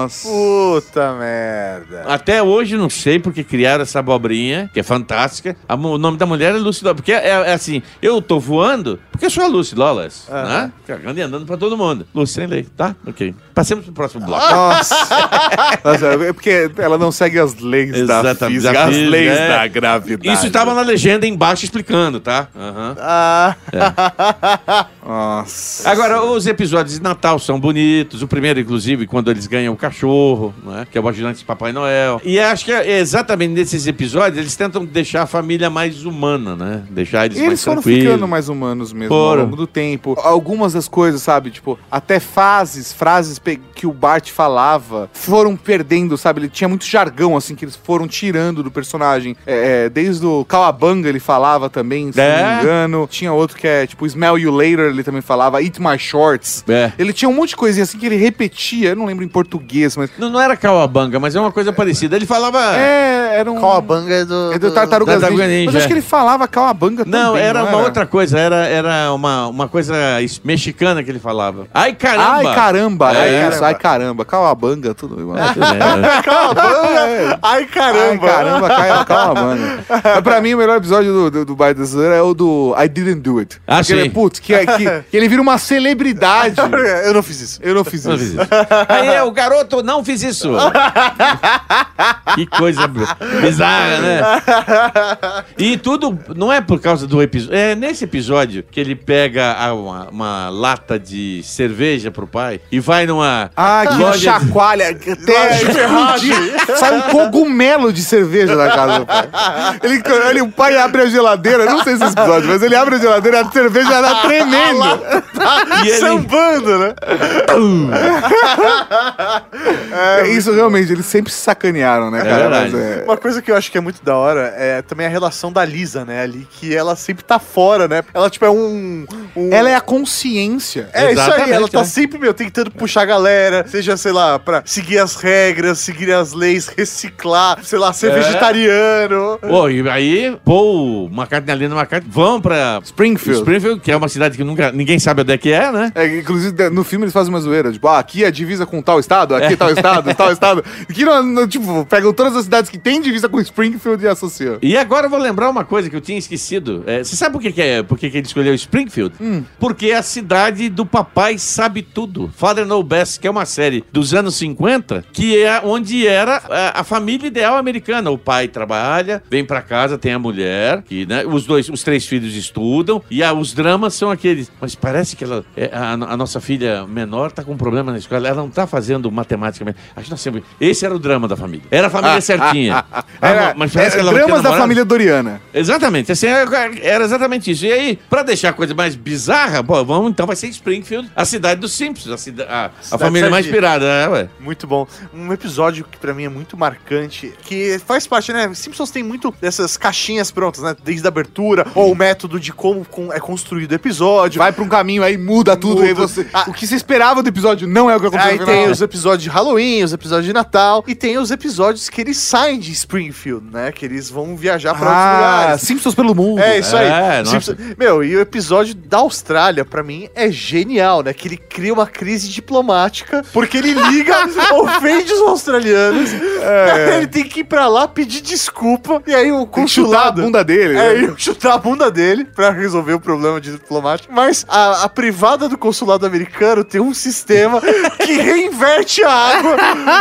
Nossa. Puta merda. Até hoje não sei porque criaram essa abobrinha, que é fantástica. A o nome da mulher é Lucy Lawless. Porque é, é assim, eu tô voando porque eu sou a Lucy Lawless, né? Cagando e andando pra todo mundo. Lucy sem lei, tá? Ok. Passemos pro próximo bloco. Nossa. [LAUGHS] Nossa, é porque ela não segue as leis da Exatamente, física, da as física, leis é. da gravidade. Isso estava na legenda embaixo explicando, tá? Aham. Ah, Nossa. Agora, os episódios de Natal são bonitos. O primeiro, inclusive, quando eles ganham o cachorro, né? Que é o ajudante de Papai Noel. E acho que é exatamente nesses episódios eles tentam deixar a família mais humana, né? Deixar eles, E eles mais foram tranquilos. ficando mais humanos mesmo Foram. ao longo do tempo. Algumas das coisas, sabe? Tipo, até fases, frases que o Bart falava foram perdendo, sabe? Ele tinha muito jargão, assim, que eles foram tirando do personagem. É, é, desde o Calabanga ele falava também, se É? não me engano. Tinha outro que é, tipo, Smell You Later, ele também falava, Eat My Shorts. É. Ele tinha um monte de coisinha assim que ele repetia, eu não lembro em português, mas... Não, não era Cauabanga, mas é uma coisa parecida. Ele falava. É, era um... Cowabunga é do... É do Tartaruga Ninja. Ninja, Mas acho é. que ele falava Calabanga também, Não, era uma era? outra coisa, era, era uma, uma coisa mexicana que ele falava. Ai, caramba! Ai, caramba. É, É, isso, ai, caramba. Calabanga, tudo igual. É, [LAUGHS] Ai, Ai, caramba. caramba, cai- calabanga. Mas pra mim, o melhor episódio do, do, do By the Sun é o do I Didn't Do It. Ah, Porque ele, sim. putz, que, que, que ele vira uma celebridade. [LAUGHS] Eu não fiz isso. Eu não fiz Não isso. fiz isso. Aí é, o garoto não fiz isso. [LAUGHS] que coisa bizarra, né? [LAUGHS] E tudo não é por causa do episódio. É nesse episódio que ele pega a- uma, uma lata de cerveja pro pai e vai numa. Ah, que loja de- chacoalha. [LAUGHS] Até explodir. Sai um cogumelo de cerveja da casa do pai. Ele, ele, o pai abre a geladeira, não sei se é esse episódio, mas ele abre a geladeira e a cerveja [LAUGHS] era tremendo. E ele, Sambando, né? É, isso realmente, eles sempre se sacanearam, né, cara? verdade. Mas é- Uma coisa que eu acho que é muito da hora é também a relação da Lisa, né? Ali, que ela sempre tá fora, né? Ela, tipo, é um. um- Ela é a consciência. É isso aí, Exatamente, ela tá né? sempre, meu, tentando puxar a galera, seja, sei lá, pra seguir as regras, seguir as leis, reciclar, sei lá, ser É. vegetariano. Pô, e aí, Paul, McCartney ali no McCartney, vão pra Springfield. Springfield, que é uma cidade que nunca, ninguém sabe onde é que é, né? É, inclusive, no filme eles fazem uma zoeira. Tipo, ah, aqui é divisa com tal estado, aqui é tal estado, tal estado. [LAUGHS] No- tipo, pegam todas as cidades que tem divisa com Springfield e associam. E agora eu vou lembrar uma coisa que eu tinha esquecido. É, você sabe por que, que é, por que, que ele escolheu Springfield? Porque é a cidade do Papai Sabe Tudo. Father No Best, que é uma série dos anos 50, que é onde era a, a família ideal americana. O pai trabalha, vem pra casa, tem a mulher, que, né, os dois, os três filhos estudam, e ah, os dramas são aqueles. Mas parece que ela, é, a, a nossa filha menor tá com um problema na escola, ela não tá fazendo matemática. Acho que nós sempre. Esse era o drama da família. Era a família [LAUGHS] certinha. Ah, Era, mas parece que ela dramas da família Doriana. Exatamente, assim, era era exatamente isso. E aí, pra deixar a coisa mais bizarra, pô, vamos, então vai ser Springfield, a cidade dos Simpsons, a, cida- a, a família mais pirada, é, ué. Muito bom. Um episódio que pra mim é muito marcante, que faz parte, né? Simpsons tem muito dessas caixinhas prontas, né? Desde a abertura, ou o método de como com- é construído o episódio. Vai pra um caminho aí, muda tudo. Muda. Aí você, Ah. o que você esperava do episódio não é o que aconteceu Aí no tem os episódios de Halloween, os episódios de Natal, e tem os episódios que eles saem de Springfield, né? Que eles vão viajar pra outros Ah, lugares. Simpsons pelo mundo. É, isso aí. É, nossa. Simpsons- Meu, e o episódio da Austrália, pra mim, é genial, né? Que ele cria uma crise diplomática, porque ele [LAUGHS] liga, [LAUGHS] ofende os australianos, ele tem que ir pra lá pedir desculpa, e aí o que chutar a consulado... bunda dele. É, né? chutar a bunda dele pra resolver o problema de diplomático. Mas a, a privada do consulado americano tem um sistema que reinverte a água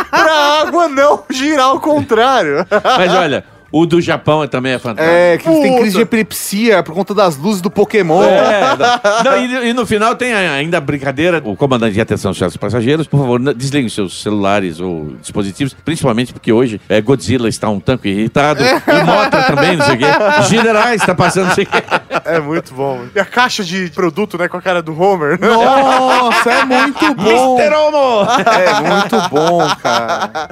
pra [LAUGHS] água não girar ao contrário. Mas olha, o do Japão também é fantástico. É, que eles têm Puta. crise de epilepsia por conta das luzes do Pokémon. É, [LAUGHS] não, não, e, e no final tem ainda a brincadeira. O comandante de atenção, senhores passageiros, por favor, não- desliguem seus celulares ou dispositivos, principalmente porque hoje é, Godzilla está um tanto irritado, [LAUGHS] e Motra também, não sei o quê. Generais está passando, não sei o quê. É muito bom. E a caixa de produto, né, com a cara do Homer. Nossa, é muito [LAUGHS] bom. Mr. Homo! É muito bom, cara.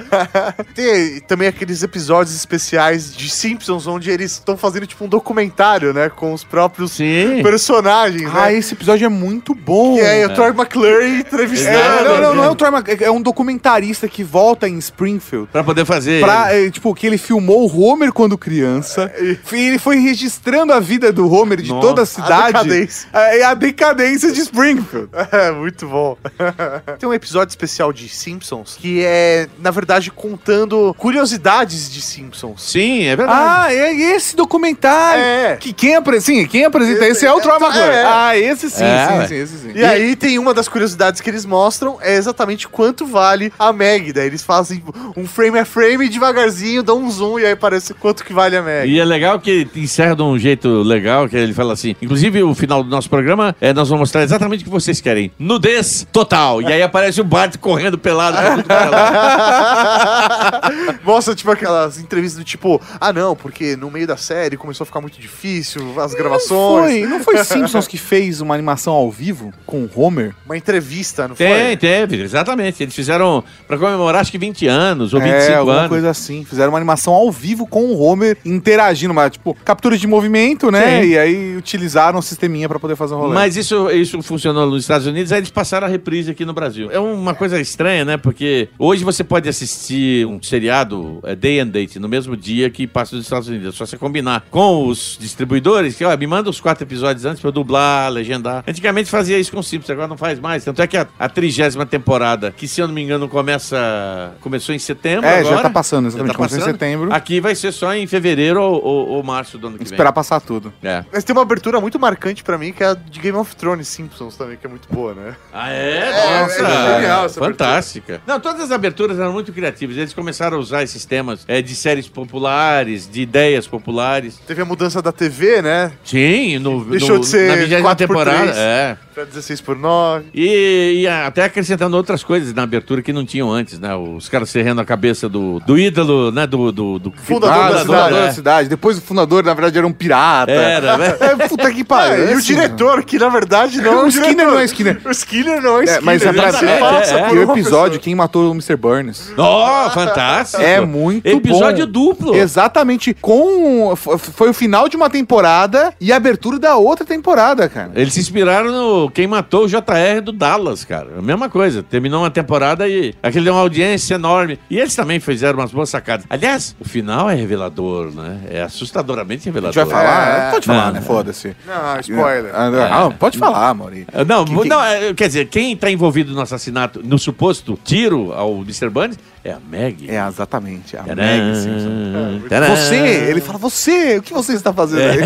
Tem também aqueles episódios especiais de Simpsons, onde eles estão fazendo tipo um documentário, né, com os próprios Sim. personagens, Ah, né? esse episódio é muito bom. E aí o Troy McClure entrevistando. É, não, não, não é o Troy Mac- é um documentarista que volta em Springfield. Pra poder fazer. Pra, é, tipo, que ele filmou o Homer quando criança. E ele foi registrando a vida do Homer de Nossa, toda a a cidade. decadência. É, a decadência de Springfield. [LAUGHS] É, muito bom. [LAUGHS] Tem um episódio especial de Simpsons que é, na verdade, contando curiosidades de Simpsons. Sim, Sim, é verdade. Ah, é esse documentário. É. Que quem, apre... sim, quem apresenta esse, Esse é o é- Troy McClure. é. Ah, esse sim, É, sim, sim, esse sim. E aí tem uma das curiosidades que eles mostram é exatamente quanto vale a Meg. Daí eles fazem um frame a frame devagarzinho, dão um zoom e aí aparece quanto que vale a Meg. E é legal que encerra de um jeito legal, que ele fala assim. Inclusive, o final do nosso programa, é, nós vamos mostrar exatamente o que vocês querem. Nudez total. E aí aparece o Bart correndo pelado. é. [LAUGHS] Mostra, tipo, aquelas entrevistas do tipo, ah não, porque no meio da série começou a ficar muito difícil, as gravações. Foi, não foi [LAUGHS] Simpsons que fez uma animação ao vivo com o Homer? Uma entrevista, não Tem, foi? teve, exatamente. Eles fizeram pra comemorar acho que 20 anos ou 25 é, alguma anos. coisa assim. Fizeram uma animação ao vivo com o Homer interagindo, mas tipo, captura de movimento, né? Sim. E aí utilizaram o sisteminha pra poder fazer o rolê. Mas isso, isso funcionou nos Estados Unidos, aí eles passaram a reprise aqui no Brasil. É uma coisa estranha, né? Porque hoje você pode assistir um seriado é, Day and Date no mesmo dia que passa nos Estados Unidos. É só você combinar com os distribuidores que, ó, me manda os quatro episódios antes pra eu dublar, legendar. Antigamente fazia isso com o Simpsons, agora não faz mais. Tanto é que a, a trigésima temporada, que se eu não me engano começa... começou em setembro É, agora. já tá passando, exatamente. Já tá Começou em setembro. Aqui vai ser só em fevereiro ou, ou- ou março do ano que vem. Esperar passar tudo. É. Mas tem uma abertura muito marcante pra mim, que é a de Game of Thrones Simpsons também, que é muito boa, né? Ah, é? É, Nossa! é genial essa Fantástica. Não, todas as aberturas eram muito criativas. Eles começaram a usar esses temas é, de séries populares, de ideias populares. Teve a mudança da TV, né? Sim, no, Deixou no- de ser na vigésima 4 por temporada. 3. É. Pra 16 por 9. E, e até acrescentando outras coisas na abertura que não tinham antes, né? Os caras serrando a cabeça do, do ídolo, né? Do, do, do Fundador da do fundador cidade, da cidade. Depois o fundador, na verdade, era um pirata. Era, né? [LAUGHS] É, puta que pariu. e o assim, diretor, que na verdade não é [LAUGHS] O Skinner diretor. não é Skinner. O Skinner não é É, Skinner. mas é se é, é, é. E o episódio, pessoa. quem matou o Mr. Burns. Oh, fantástico. É muito Episódio bom. duplo. Exatamente. Com. Foi o final de uma temporada e a abertura da outra temporada, cara. Eles se inspiraram no Quem Matou o JR do Dallas, cara. A mesma coisa. Terminou uma temporada e aquele deu uma audiência enorme. E eles também fizeram umas boas sacadas. Aliás, o final é revelador, né? É assustadoramente A revelador. gente vai falar? É. Pode falar, Não, né? não. Foda-se. Não, spoiler. Ah, não, pode falar, Mauri. Ah, Não, Quem- não é, quer dizer, quem tá envolvido no assassinato, no suposto tiro ao Mr. Burns, é a Meg. É, exatamente. A Tcharam, Meg Simpson. tcharam. Você, ele fala, você, o que você está fazendo aí?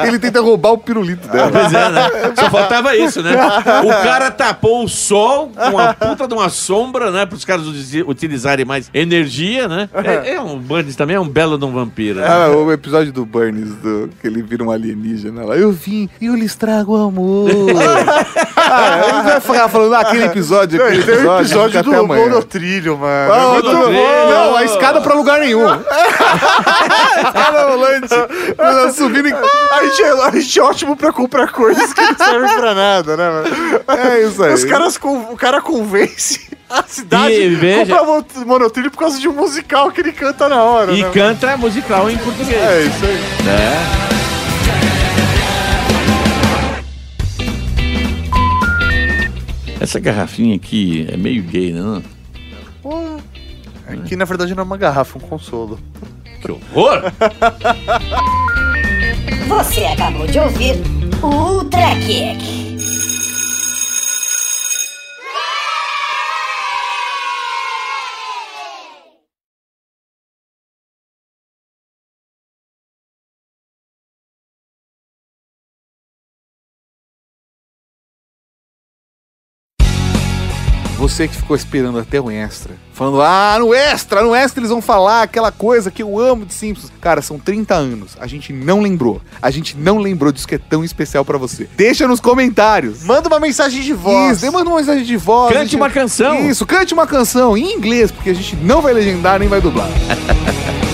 [LAUGHS] ele tenta roubar o pirulito dela. Pois é, né? Só faltava isso, né? O cara tapou o sol com uma puta de uma sombra, né? Para os caras utilizarem mais energia, né? É, é um Burns também é um belo de um vampiro. né? Ah, o episódio do Burns, do, que ele vira um alienígena lá. Eu vim e eu lhes trago amor. [LAUGHS] ah, ele vai ficar falando ah, aquele episódio, aquele tem o episódio. episódio do até monotrilho, mano. Ah, muito bom. Não, a escada pra lugar nenhum. [LAUGHS] escada rolante. Ela Subindo em... A gente, é, a gente é ótimo pra comprar coisas que não servem pra nada, né, mano? É isso aí. Os caras, o cara convence a cidade E veja- mon- monotrilho por causa de um musical que ele canta na hora, E né? canta musical em português. É isso aí. É. Essa garrafinha aqui é meio gay, né? É que na verdade não é uma garrafa, é um consolo. Que horror! Você acabou de ouvir o Ultra Kick. Você que ficou esperando até o extra, falando, ah, no extra, no extra eles vão falar aquela coisa que eu amo de Simpsons. Cara, são 30 anos, a gente não lembrou. A gente não lembrou disso que é tão especial pra você. Deixa nos comentários. Manda uma mensagem de voz. Isso, manda uma mensagem de voz. Cante gente- uma canção. Isso, cante uma canção em inglês, porque a gente não vai legendar nem vai dublar. [LAUGHS]